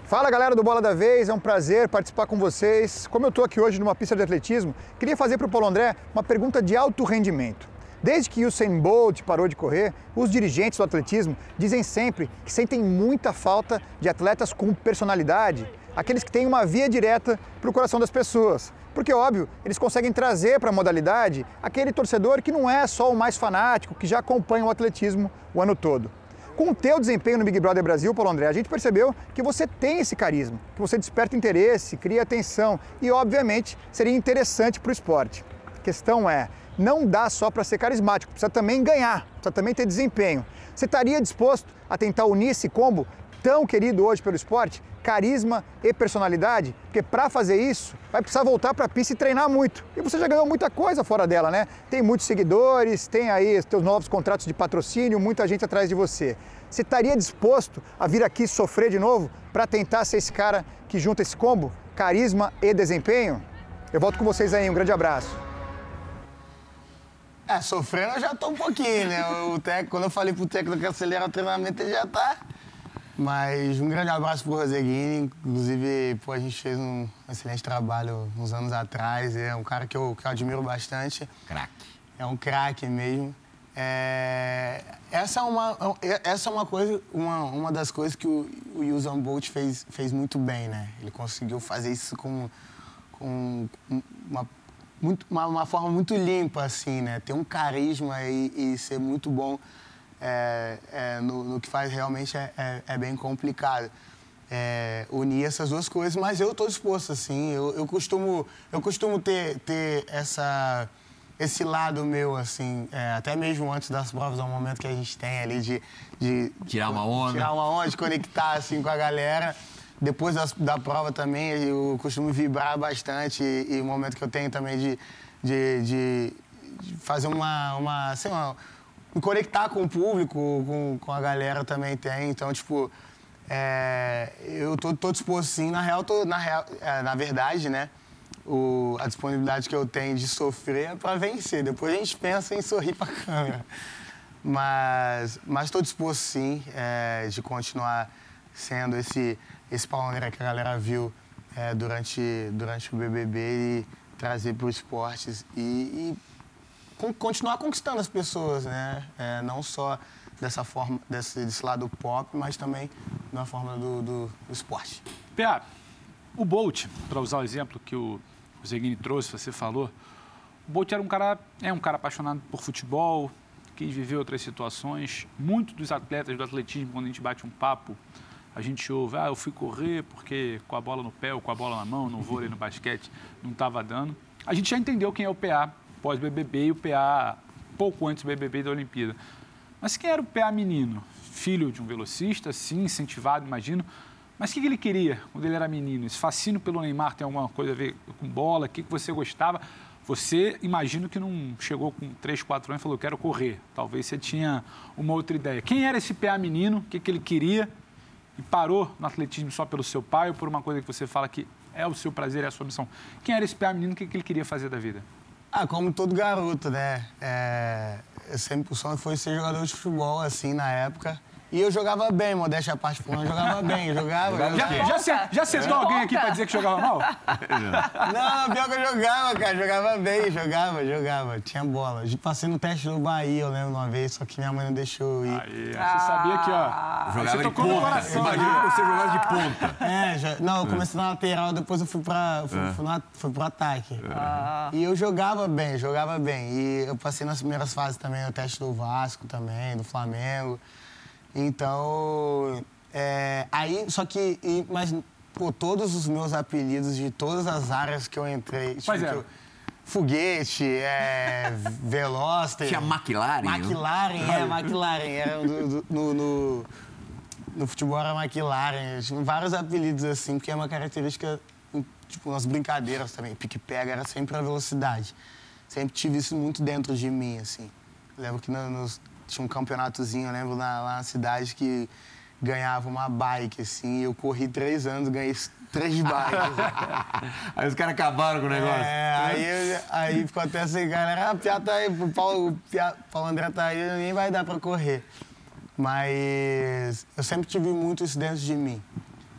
Fala galera do Bola da Vez, é um prazer participar com vocês. Como eu estou aqui hoje numa pista de atletismo, queria fazer para o Paulo André uma pergunta de alto rendimento. Desde que Usain Bolt parou de correr, os dirigentes do atletismo dizem sempre que sentem muita falta de atletas com personalidade, aqueles que têm uma via direta para o coração das pessoas. Porque, óbvio, eles conseguem trazer para a modalidade aquele torcedor que não é só o mais fanático, que já acompanha o atletismo o ano todo. Com o teu desempenho no Big Brother Brasil, Paulo André, a gente percebeu que você tem esse carisma, que você desperta interesse, cria atenção e, obviamente, seria interessante para o esporte. A questão é, não dá só para ser carismático, precisa também ganhar, precisa também ter desempenho. Você estaria disposto a tentar unir esse combo tão querido hoje pelo esporte, carisma e personalidade, porque para fazer isso vai precisar voltar para a pista e treinar muito. E você já ganhou muita coisa fora dela, né? Tem muitos seguidores, tem aí seus novos contratos de patrocínio, muita gente atrás de você. Você estaria disposto a vir aqui sofrer de novo para tentar ser esse cara que junta esse combo, carisma e desempenho? Eu volto com vocês aí, um grande abraço. É, sofrendo eu já tô um pouquinho, né? O técnico, quando eu falei pro técnico que acelera o treinamento, ele já tá mas um grande abraço pro Roseguini. Inclusive, pô, a gente fez um excelente trabalho uns anos atrás. É um cara que eu, que eu admiro bastante. Craque. É um craque mesmo. É, essa, é uma, essa é uma coisa, uma, uma das coisas que o, o Usain Bolt fez, fez muito bem, né? Ele conseguiu fazer isso com, com uma, muito, uma, uma forma muito limpa, assim, né? Ter um carisma e, e ser muito bom é, é, no, no, que faz realmente é, é, é bem complicado. É, unir essas duas coisas, mas eu estou disposto, assim, eu, eu, costumo, eu costumo ter, ter essa, esse lado meu, assim, é, até mesmo antes das provas, é um momento que a gente tem ali de, de tirar uma onda, tirar uma onda, de conectar assim com a galera. Depois da, da prova também, eu costumo vibrar bastante e, e o momento que eu tenho também de, de, de, de fazer uma, uma, assim, uma me conectar com o público, com, com a galera também tem. Então, tipo, é, eu tô, tô disposto sim. Na real, tô, na, real é, na verdade, né? O, a disponibilidade que eu tenho de sofrer é para vencer. Depois a gente pensa em sorrir para câmera. Mas estou disposto sim é, de continuar sendo esse, esse André que a galera viu é, durante, durante o BBB e trazer para o esportes. E, e continuar conquistando as pessoas, né? É, não só dessa forma, desse, desse, lado pop, mas também na forma do, do, do esporte. Pia, o Bolt, para usar o exemplo que o, o Zeguini trouxe, você falou, o Bolt era um cara, é um cara apaixonado por futebol, quis viver outras situações. Muitos dos atletas do atletismo, quando a gente bate um papo, a gente ouve, ah, eu fui correr porque com a bola no pé ou com a bola na mão, no vôlei, no basquete, não estava dando. A gente já entendeu quem é o PA pós-BBB e o PA pouco antes do BBB da Olimpíada. Mas quem era o PA menino? Filho de um velocista, sim, incentivado, imagino. Mas o que ele queria quando ele era menino? Esse fascínio pelo Neymar tem alguma coisa a ver com bola? O que você gostava? Você, imagino que não chegou com 3, 4 anos e falou, quero correr. Talvez você tinha uma outra ideia. Quem era esse PA menino? O que, ele queria? E parou no atletismo só pelo seu pai ou por uma coisa que você fala que é o seu prazer, é a sua missão? Quem era esse PA menino? O que ele queria fazer da vida? Ah, como todo garoto, né? É, eu sempre o sonho foi ser jogador de futebol, assim, na época. E eu jogava bem, modéstia a parte, eu jogava bem, eu jogava. já, já, já sentou alguém aqui pra dizer que jogava mal? Não, pior que eu jogava, cara, jogava bem, jogava, jogava, tinha bola. Passei no teste do Bahia, eu lembro uma vez, só que minha mãe não deixou ir. Aí, você sabia que, ó, jogava você de ponta. Imagina você jogava de ponta. É, já, não, eu comecei na lateral, depois eu fui, pra, fui, é. fui, na, fui pro ataque. Ah. E eu jogava bem, jogava bem. E eu passei nas primeiras fases também, o teste do Vasco também, do Flamengo. Então, é, aí, só que, e, mas, pô, todos os meus apelidos de todas as áreas que eu entrei. Tipo, Mas é. Foguete, é, Veloster. Tinha McLaren. McLaren, é, McLaren. Era do, do, no, no, no, futebol era McLaren. Tinha vários apelidos assim, porque é uma característica, tipo, nas brincadeiras também. Pique-pega era sempre a velocidade. Sempre tive isso muito dentro de mim, assim. lembro que nos, tinha um campeonatozinho, eu lembro, na, lá na cidade que ganhava uma bike, assim. Eu corri três anos, ganhei três bikes. aí os caras acabaram com o negócio. É, aí, aí ficou até assim, galera, ah, Pia tá aí, o Paulo, Paulo André tá aí, nem vai dar pra correr. Mas eu sempre tive muito isso dentro de mim.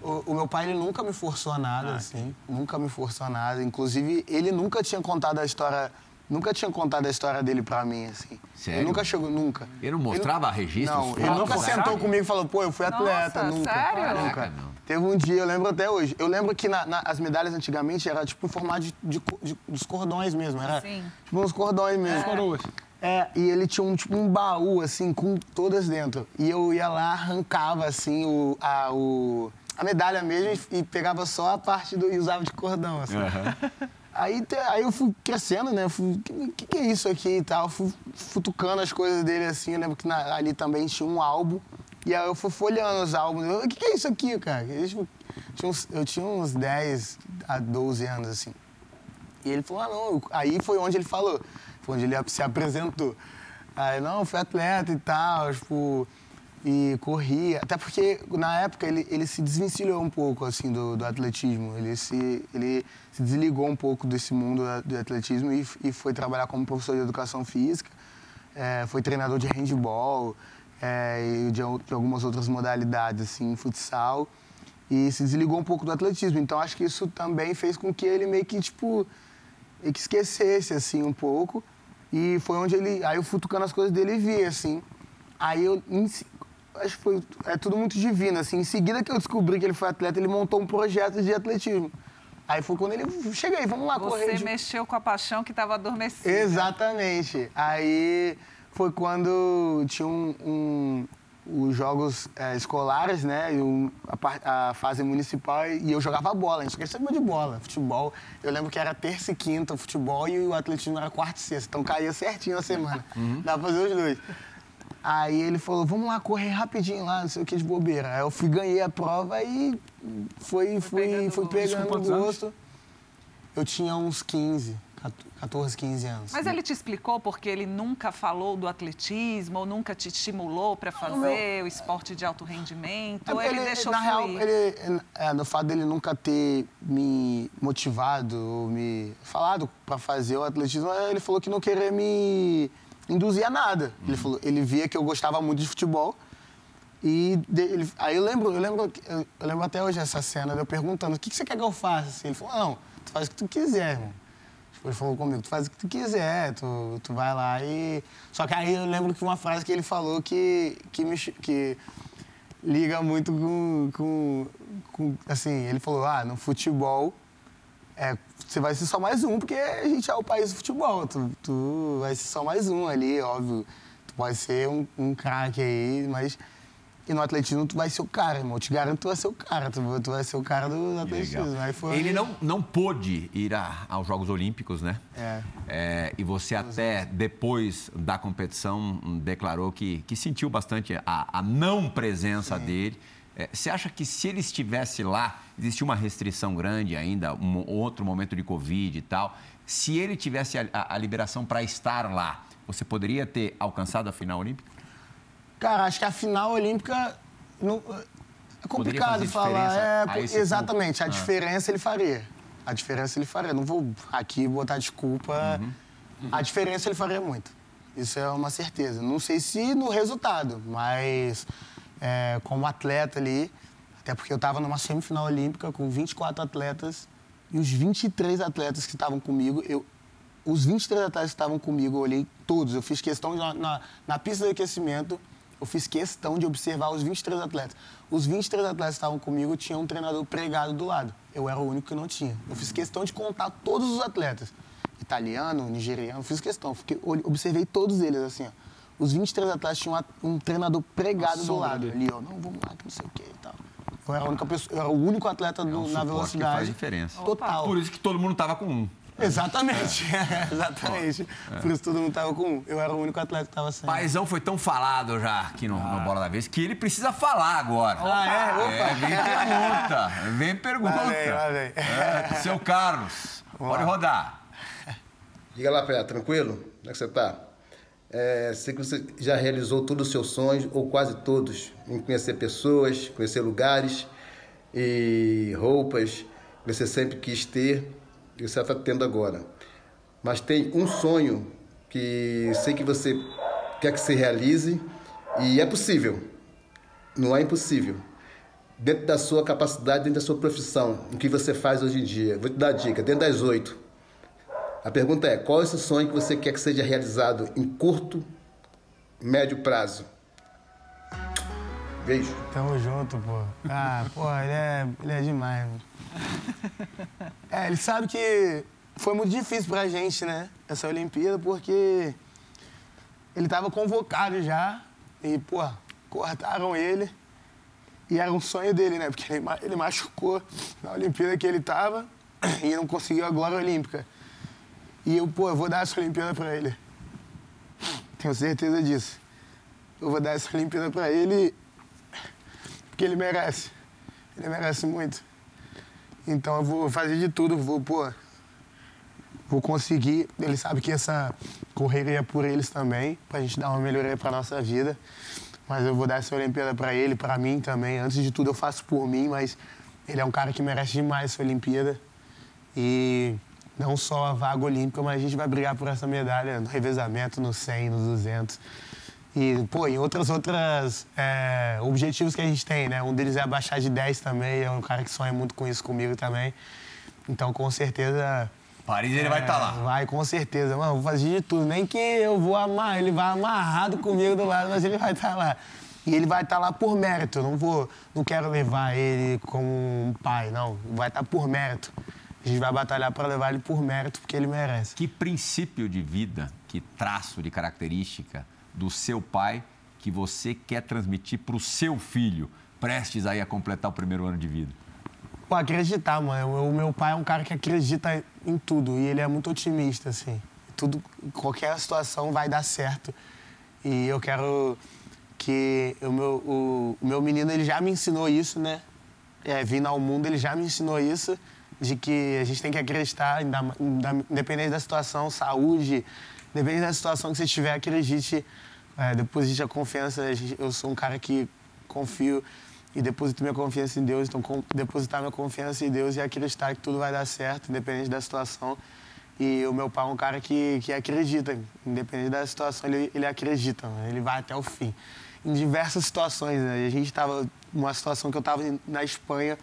O, o, meu pai, ele nunca me forçou a nada, ah, assim. Nunca me forçou a nada. Inclusive, ele nunca tinha contado a história nunca tinha contado a história dele pra mim, assim. Sério? Ele nunca chegou, nunca. Ele não mostrava ele, registros? Não, ele nunca sentou comigo e falou, pô, eu fui atleta, Nossa, nunca. Sério? Nunca. não. Teve um dia, eu lembro até hoje. Eu lembro que na, na, as medalhas antigamente era tipo em formato de, de, de, dos cordões mesmo. Era Sim. tipo uns cordões mesmo. Coroas. É, e ele tinha um, tipo, um baú, assim, com todas dentro. E eu ia lá, arrancava, assim, o, a, o, a medalha mesmo e, e pegava só a parte do... e usava de cordão, assim. Uhum. Aí, aí eu fui crescendo, né? O que, que, é isso aqui e tal? Fui futucando as coisas dele assim. Eu lembro que na, ali também tinha um álbum. E aí eu fui folheando os álbuns. O que, que é isso aqui, cara? Eu tinha, uns, eu tinha uns 10 a 12 anos, assim. E ele falou, ah, não. Aí foi onde ele falou. Foi onde ele se apresentou. Aí, não, fui atleta e tal, tipo e corria. Até porque, na época, ele, ele se desvencilhou um pouco, assim, do, do atletismo. Ele se, ele se desligou um pouco desse mundo do atletismo e, e foi trabalhar como professor de educação física. É, foi treinador de handball é, e de, de, algumas outras modalidades, assim, futsal. E se desligou um pouco do atletismo. Então, acho que isso também fez com que ele meio que, tipo, meio que esquecesse, assim, um pouco. E foi onde ele. Aí eu futucando as coisas dele e vi, assim. Aí eu. Acho que foi. É tudo muito divino, assim. Em seguida que eu descobri que ele foi atleta, ele montou um projeto de atletismo. Aí foi quando ele. Chega aí, vamos lá Você correr. Você de... mexeu com a paixão que estava adormecida. Exatamente. Aí foi quando tinha um, um os jogos é, escolares, né? Um, a, a, fase municipal e eu jogava bola. A gente queria saber de bola, futebol. Eu lembro que era terça e quinta o futebol e o atletismo era quarta e sexta. Então caía certinho a semana. Uhum. Dava pra fazer os dois. Aí ele falou, vamos lá correr rapidinho lá, não sei o que de bobeira. Aí eu fui, ganhei a prova e foi, fui, pegando, fui pegando o gosto. Eu tinha uns 15. 14, 15 anos. Mas ele te explicou porque ele nunca falou do atletismo ou nunca te estimulou para fazer meu... o esporte de alto rendimento? É ou ele, ele deixou Na fluir? real, ele, é, no fato dele nunca ter me motivado, me falado para fazer o atletismo, ele falou que não queria me induzir a nada. Uhum. Ele, falou, ele via que eu gostava muito de futebol. E ele, aí eu lembro, eu lembro, eu lembro até hoje essa cena, eu perguntando, o que, que você quer que eu faça? Assim, ele falou, não, tu faz o que tu quiser, irmão. Ele falou comigo, tu faz o que tu quiser, tu, tu vai lá e... Só que aí eu lembro que uma frase que ele falou que, que, me, que liga muito com, com, com... Assim, ele falou, ah, no futebol é, você vai ser só mais um, porque a gente é o país do futebol. Tu, tu vai ser só mais um ali, óbvio. Tu pode ser um, um craque aí, mas e no atletismo tu vai ser o cara, irmão. Eu te garanto que tu vai ser o cara. Tu, tu vai ser o cara do atletismo. Foi... Ele não, não pôde ir a, aos Jogos Olímpicos, né? É. é. E você até depois da competição declarou que, que sentiu bastante a, a não presença Sim. dele. É, você acha que se ele estivesse lá, existia uma restrição grande ainda, um outro momento de Covid e tal, se ele tivesse a, a, a liberação para estar lá, você poderia ter alcançado a final olímpica? Cara, acho que a final olímpica. Não, é complicado falar. É, exatamente, a ah. diferença ele faria. A diferença ele faria. Não vou aqui botar desculpa. Uhum. Uhum. A diferença ele faria muito. Isso é uma certeza. Não sei se no resultado, mas é, como atleta ali, até porque eu estava numa semifinal olímpica com 24 atletas e os 23 atletas que estavam comigo, eu, os 23 atletas que estavam comigo, eu olhei todos. Eu fiz questão de, na, na pista de aquecimento, eu fiz questão de observar os 23 atletas. Os 23 atletas que estavam comigo tinham um treinador pregado do lado. Eu era o único que não tinha. Eu fiz questão de contar todos os atletas. Italiano, nigeriano, fiz questão. Fiquei, observei todos eles, assim, ó. Os 23 atletas tinham um treinador pregado do lado. Ali, ó, não, vamos lá, que não sei o quê e tal. Eu era, a única pessoa, eu era o único atleta do, é um na velocidade. Que faz diferença. Total. Por isso que todo mundo tava com um. Exatamente, é. exatamente. É. Por isso todo mundo tava com um. Eu era o único atleta que tava sem. Paizão foi tão falado já aqui no, ah. no, Bola da Vez que ele precisa falar agora. Ah, é? Opa. É, vem pergunta. Vem pergunta. Valeu, valeu. É, seu Carlos, pode rodar. Diga lá, Pé, tranquilo? Como é que você tá? É, sei que você já realizou todos os seus sonhos, ou quase todos, em conhecer pessoas, conhecer lugares e roupas que você sempre quis ter que você está tendo agora. Mas tem um sonho que sei que você quer que se realize e é possível. Não é impossível. Dentro da sua capacidade, dentro da sua profissão, o que você faz hoje em dia. Vou te dar a dica, dentro das oito. A pergunta é, qual é esse sonho que você quer que seja realizado em curto, médio prazo? Beijo. Tamo junto, pô. Ah, pô, ele é, ele é demais. Mano. É, ele sabe que foi muito difícil pra gente, né? Essa Olimpíada, porque ele estava convocado já e, pô, cortaram ele. E era um sonho dele, né? Porque ele, ele machucou na Olimpíada que ele estava e não conseguiu a glória olímpica. E eu, pô, eu vou dar essa Olimpíada pra ele. Tenho certeza disso. Eu vou dar essa Olimpíada pra ele porque ele merece. Ele merece muito. Então eu vou fazer de tudo, vou, pô, vou conseguir. Ele sabe que essa correria é por eles também, pra gente dar uma melhoria pra nossa vida. Mas eu vou dar essa Olimpíada para ele, para mim também. Antes de tudo eu faço por mim, mas ele é um cara que merece demais essa Olimpíada. E não só a vaga olímpica, mas a gente vai brigar por essa medalha no revezamento, no 100, nos 200. E, pô, em outras, outras é, objetivos que a gente tem, né? Um deles é abaixar de 10 também, é um cara que sonha muito com isso comigo também. Então, com certeza, Paris ele vai estar tá lá. Vai, com certeza. Mano, vou fazer de tudo. Nem que eu vou amar, ele vai amarrado comigo do lado, mas ele vai estar tá lá. E ele vai estar tá lá por mérito. Eu não vou, não quero levar ele como um pai, não. Vai estar tá por mérito. A gente vai batalhar para levar ele por mérito, porque ele merece. Que princípio de vida, que traço de característica do seu pai que você quer transmitir para o seu filho, prestes aí a completar o primeiro ano de vida? Pô, acreditar, mano. O meu pai é um cara que acredita em tudo e ele é muito otimista, assim. Tudo, qualquer situação vai dar certo. E eu quero que o meu, o, o meu menino, ele já me ensinou isso, né? É, vindo ao mundo, ele já me ensinou isso, de que a gente tem que acreditar, independente da situação, saúde, independente da situação que você estiver, acredite, é, deposite a confiança. Eu sou um cara que confio e deposito minha confiança em Deus. Então, depositar minha confiança em Deus e acreditar que tudo vai dar certo, independente da situação. E o meu pai é um cara que, que acredita, independente da situação, ele, ele acredita, né? ele vai até o fim. Em diversas situações, né? a gente estava numa situação que eu estava na Espanha,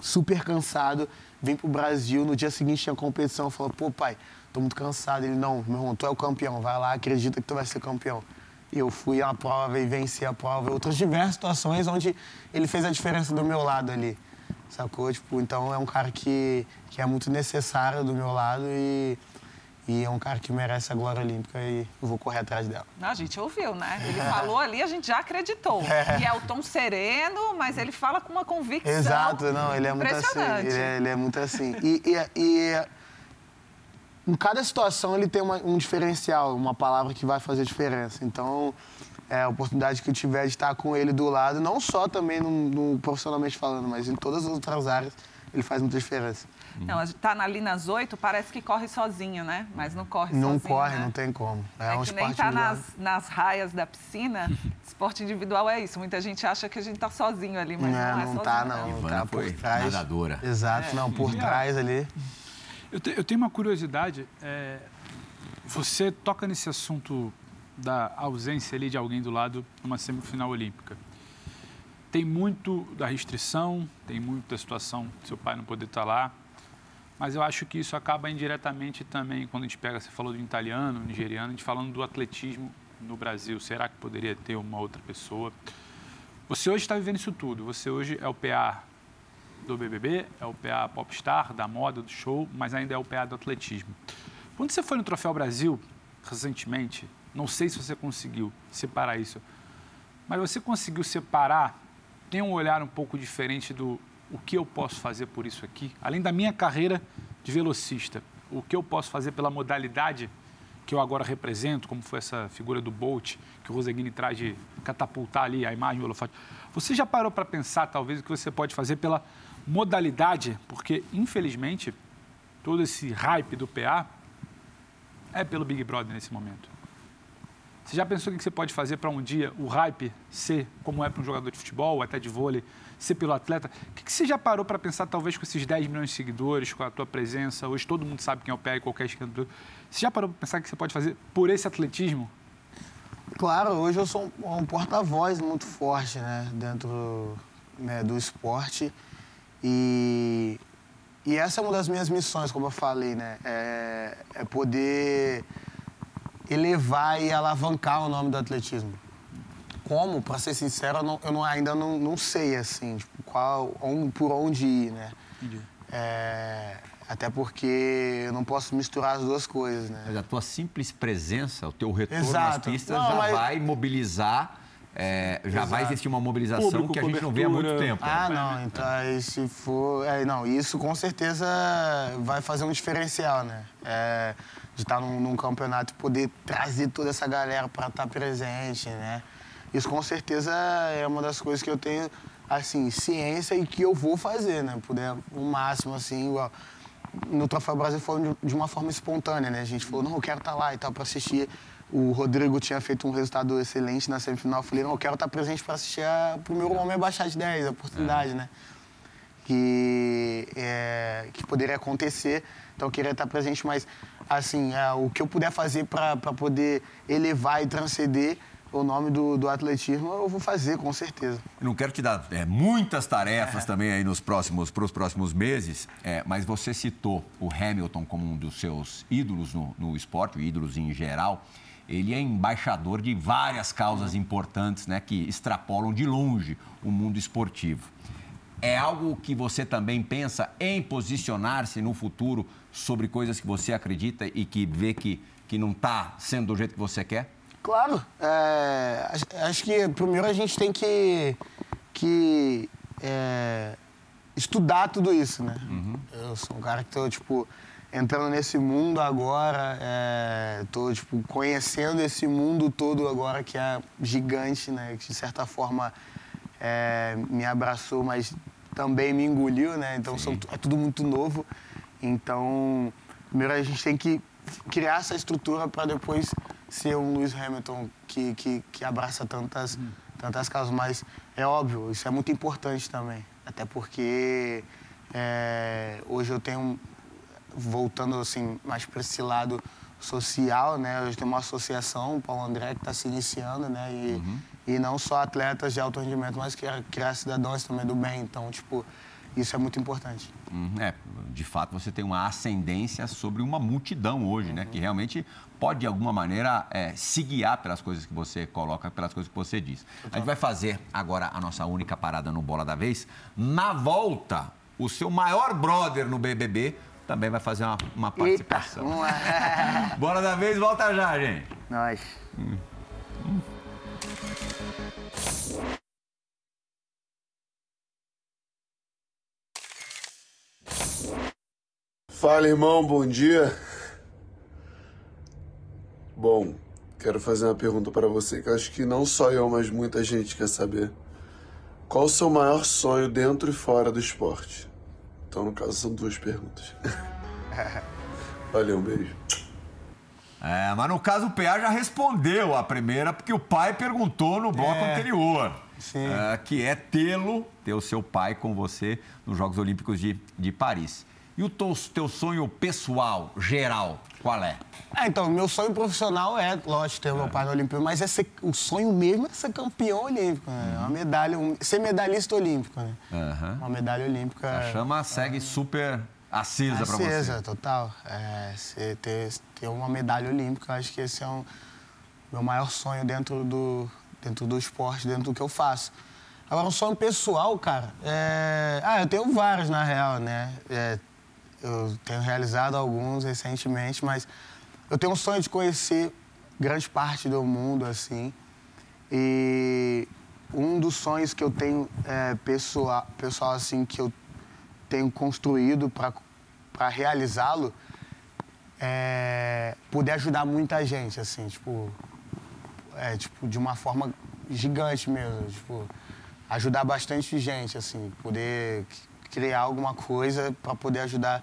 super cansado, vim para o Brasil, no dia seguinte tinha competição, falei, pô pai, tô muito cansado. Ele, não, meu irmão, tu é o campeão, vai lá, acredita que tu vai ser campeão eu fui à prova e venci a prova. Outras diversas situações onde ele fez a diferença do meu lado ali, sacou? Tipo, então é um cara que, que é muito necessário do meu lado e, e é um cara que merece a glória olímpica e eu vou correr atrás dela. A gente ouviu, né? Ele falou ali, a gente já acreditou. É. Que é o tom sereno, mas ele fala com uma convicção Exato, não, ele é muito assim. Ele é, ele é muito assim. E, e, e em cada situação ele tem uma, um diferencial, uma palavra que vai fazer diferença. Então, é a oportunidade que eu tiver de estar com ele do lado, não só também no, no profissionalmente falando, mas em todas as outras áreas, ele faz muita diferença. Não, tá ali nas oito, parece que corre sozinho, né? Mas não corre não sozinho. Não corre, né? não tem como. É, é um que nem tá nas, nas raias da piscina. esporte individual é isso. Muita gente acha que a gente tá sozinho ali, mas não, não é não sozinho. Tá, não, não tá por trás. Nadadora. Exato, é. não, por trás ali. Eu, te, eu tenho uma curiosidade. É, você toca nesse assunto da ausência ali de alguém do lado numa semifinal olímpica. Tem muito da restrição, tem muito da situação do seu pai não poder estar lá, mas eu acho que isso acaba indiretamente também, quando a gente pega, você falou do italiano, nigeriano, a gente falando do atletismo no Brasil. Será que poderia ter uma outra pessoa? Você hoje está vivendo isso tudo. Você hoje é o PA do BBB, é o PA Popstar, da moda, do show, mas ainda é o PA do atletismo. Quando você foi no Troféu Brasil, recentemente, não sei se você conseguiu separar isso, mas você conseguiu separar, tem um olhar um pouco diferente do o que eu posso fazer por isso aqui, além da minha carreira de velocista, o que eu posso fazer pela modalidade que eu agora represento, como foi essa figura do Bolt, que o Roseguini traz de catapultar ali a imagem do holofote. Você já parou para pensar, talvez, o que você pode fazer pela modalidade, porque infelizmente todo esse hype do PA é pelo Big Brother nesse momento. Você já pensou o que você pode fazer para um dia o hype ser como é para um jogador de futebol, ou até de vôlei, ser pelo atleta? O que você já parou para pensar, talvez, com esses 10 milhões de seguidores, com a tua presença? Hoje todo mundo sabe quem é o PA e qualquer esquema. Você já parou para pensar o que você pode fazer por esse atletismo? Claro, hoje eu sou um, um porta-voz muito forte né, dentro né, do esporte. E, e essa é uma das minhas missões, como eu falei, né? É, é poder elevar e alavancar o nome do atletismo. Como, para ser sincero, eu, não, eu não, ainda não, não sei, assim, tipo, qual, onde, por onde ir, né? É, até porque eu não posso misturar as duas coisas, né? Mas a tua simples presença, o teu retorno Exato. nas pistas não, já mas... vai mobilizar é, já Exato. vai existir uma mobilização Público, que a gente não vê há muito tempo. Ah, não. Então, se for. É, não, isso com certeza vai fazer um diferencial, né? É, de estar num, num, campeonato e poder trazer toda essa galera para estar presente, né? Isso com certeza é uma das coisas que eu tenho, assim, ciência e que eu vou fazer, né? Puder o máximo, assim, igual. No Troféu Brasil foi de uma forma espontânea, né? A gente falou, não, eu quero estar lá e tal, para assistir o Rodrigo tinha feito um resultado excelente na semifinal. Eu falei, não, eu quero estar presente para assistir o meu homem baixar de 10, a oportunidade, é. né? Que, é, que poderia acontecer. Então eu queria estar presente, mas assim, é, o que eu puder fazer para poder elevar e transcender, o nome do, do atletismo, eu vou fazer, com certeza. Não quero te dar é, muitas tarefas é. também aí nos próximos, para os próximos meses, é, mas você citou o Hamilton como um dos seus ídolos no, no esporte, ídolos em geral. Ele é embaixador de várias causas importantes, né, que extrapolam de longe o mundo esportivo. É algo que você também pensa em posicionar-se no futuro sobre coisas que você acredita e que vê que, que não está sendo do jeito que você quer? Claro. É, acho que primeiro a gente tem que, que é, estudar tudo isso, né? Uhum. Eu sou um cara que tô, tipo, entrando nesse mundo agora, é, tô, tipo, conhecendo esse mundo todo agora que é gigante, né? Que, de certa forma, é, me abraçou, mas também me engoliu, né? Então, são, é tudo muito novo. Então, primeiro a gente tem que criar essa estrutura para depois ser um Lewis Hamilton que, que, que abraça tantas, hum. tantas causas. Mas é óbvio, isso é muito importante também. Até porque é, hoje eu tenho, voltando assim, mais para esse lado social, né? Hoje tem uma associação, o Paulo André, que está se iniciando, né? E, uhum. e não só atletas de alto rendimento, mas que criar cidadãos também do bem. Então, tipo, isso é muito importante. Uhum. É, de fato, você tem uma ascendência sobre uma multidão hoje, uhum. né? Que realmente pode, de alguma maneira, é, se guiar pelas coisas que você coloca, pelas coisas que você diz. A gente vai fazer agora a nossa única parada no Bola da Vez. Na volta, o seu maior brother no BBB também vai fazer uma, uma participação. Eita, Bola da Vez, volta já, gente. Nós. Hum. Hum. Fala, irmão, bom dia. Bom, quero fazer uma pergunta para você que eu acho que não só eu, mas muita gente quer saber. Qual o seu maior sonho dentro e fora do esporte? Então, no caso, são duas perguntas. Valeu, um beijo. É, mas no caso o PA já respondeu a primeira, porque o pai perguntou no bloco é, anterior. É, que é tê-lo, ter o seu pai com você nos Jogos Olímpicos de, de Paris. E o teu, teu sonho pessoal, geral, qual é? É, então, meu sonho profissional é, lógico, ter é. meu pai no Olímpico, mas é ser, o sonho mesmo é ser campeão olímpico, né? Uhum. Uma medalha, um, ser medalhista olímpico, né? Uhum. Uma medalha olímpica. A chama segue é, super acesa para você. Acesa, total. É, ter, ter uma medalha olímpica, acho que esse é um meu maior sonho dentro do, dentro do esporte, dentro do que eu faço. Agora, um sonho pessoal, cara, é... Ah, eu tenho vários, na real, né? É, eu tenho realizado alguns recentemente, mas eu tenho um sonho de conhecer grande parte do mundo, assim. E um dos sonhos que eu tenho é, pessoal, pessoal, assim, que eu tenho construído para realizá-lo é poder ajudar muita gente, assim, tipo, é, tipo, de uma forma gigante mesmo, tipo, ajudar bastante gente, assim, poder criar alguma coisa para poder ajudar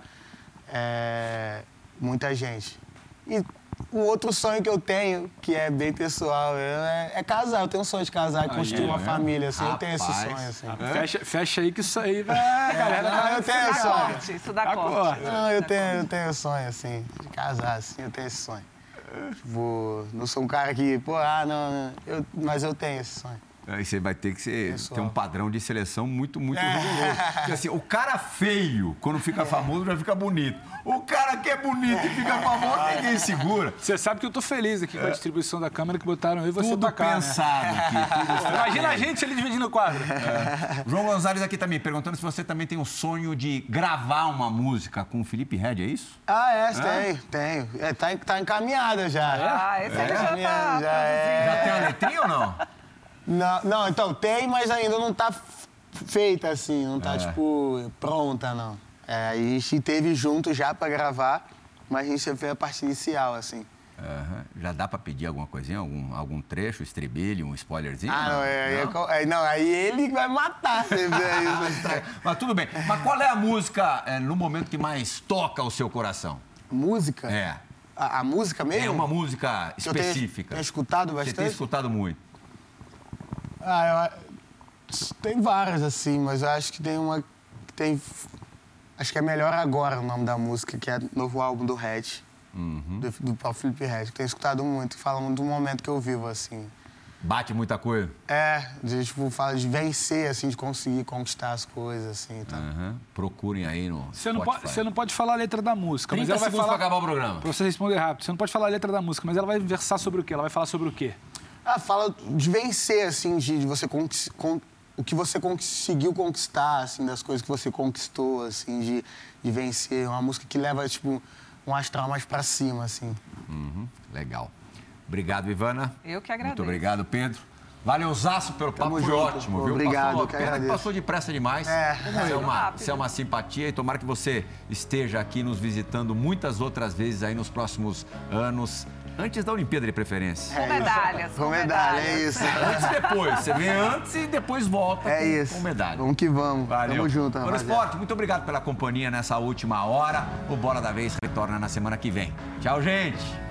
é, muita gente. E o outro sonho que eu tenho, que é bem pessoal, é, é casar. Eu tenho um sonho de casar e construir uma é. família, assim. Rapaz, eu tenho esse sonho, assim. Fecha, fecha aí que isso aí vai... É, galera, não, eu tenho esse sonho. Isso dá corte. Não, eu tenho, eu tenho sonho, assim, de casar, assim, eu tenho esse sonho. Vou, não sou um cara que, pô, ah, não, eu, mas eu tenho esse sonho. Aí você vai ter que ser, ter um padrão de seleção muito, muito é. rigoroso. Porque assim, o cara feio, quando fica é. famoso, já fica bonito. O cara que é bonito e fica famoso, ninguém segura. Você sabe que eu tô feliz aqui com a é. distribuição da câmera que botaram aí você tudo pra cá, né? pensado né? aqui. Tudo Imagina a gente ali dividindo o quadro. É. João Gonzalez aqui também, perguntando se você também tem o sonho de gravar uma música com o Felipe Red, é isso? Ah, é, tenho, tenho. É, tá, tá encaminhada já. Ah, esse é. já tá. Já, é. já tem a letrinha ou não? Não, não, então tem, mas ainda não tá feita assim, não tá, é. tipo, pronta, não. É, a gente teve junto já para gravar, mas a gente fez a parte inicial, assim. Uhum. Já dá para pedir alguma coisinha, algum, algum trecho, estribilho, um spoilerzinho? Ah, não, é, não? É, não aí ele vai matar. Mas tudo bem. Mas qual é a música é, no momento que mais toca o seu coração? Música? É. A, a música mesmo? É uma música específica. Tenho, tenho escutado bastante? Você tem escutado muito? Ah, eu, tem várias, assim, mas eu acho que tem uma que tem... Acho que é Melhor Agora o nome da música, que é o novo álbum do Red, uhum. do, do Paulo Felipe Red. Que tenho escutado muito, que fala muito do momento que eu vivo, assim. Bate muita coisa. É, de, tipo, fala de vencer, assim, de conseguir conquistar as coisas, assim, tá? Aham. Procurem aí no Você não, pode, você não pode falar a letra da música, mas 30 ela vai falar... pra acabar o programa. Pra você responder rápido. Você não pode falar a letra da música, mas ela vai versar sobre o quê? Ela vai falar sobre o quê? Ah, fala de vencer, assim, de, de você con- o que você conseguiu conquistar, assim, das coisas que você conquistou, assim, de, de vencer. Uma música que leva, tipo, um astral mais pra cima, assim. Uhum, Legal. Obrigado, Ivana. Eu que agradeço. Muito obrigado, Pedro. Valeuzaço pelo papo, Tamo foi junto. ótimo, viu? Obrigado, passou, que pena que passou depressa demais. É. É, uma, é uma simpatia e tomara que você esteja aqui nos visitando muitas outras vezes aí nos próximos anos, antes da Olimpíada de preferência. Com medalhas. Com medalha, é isso. Antes e depois. Você vem antes e depois volta É com, isso. com medalha. Vamos que vamos. Valeu. Tamo junto, rapaziada. Esporte, muito obrigado pela companhia nessa última hora. O Bola da Vez retorna na semana que vem. Tchau, gente.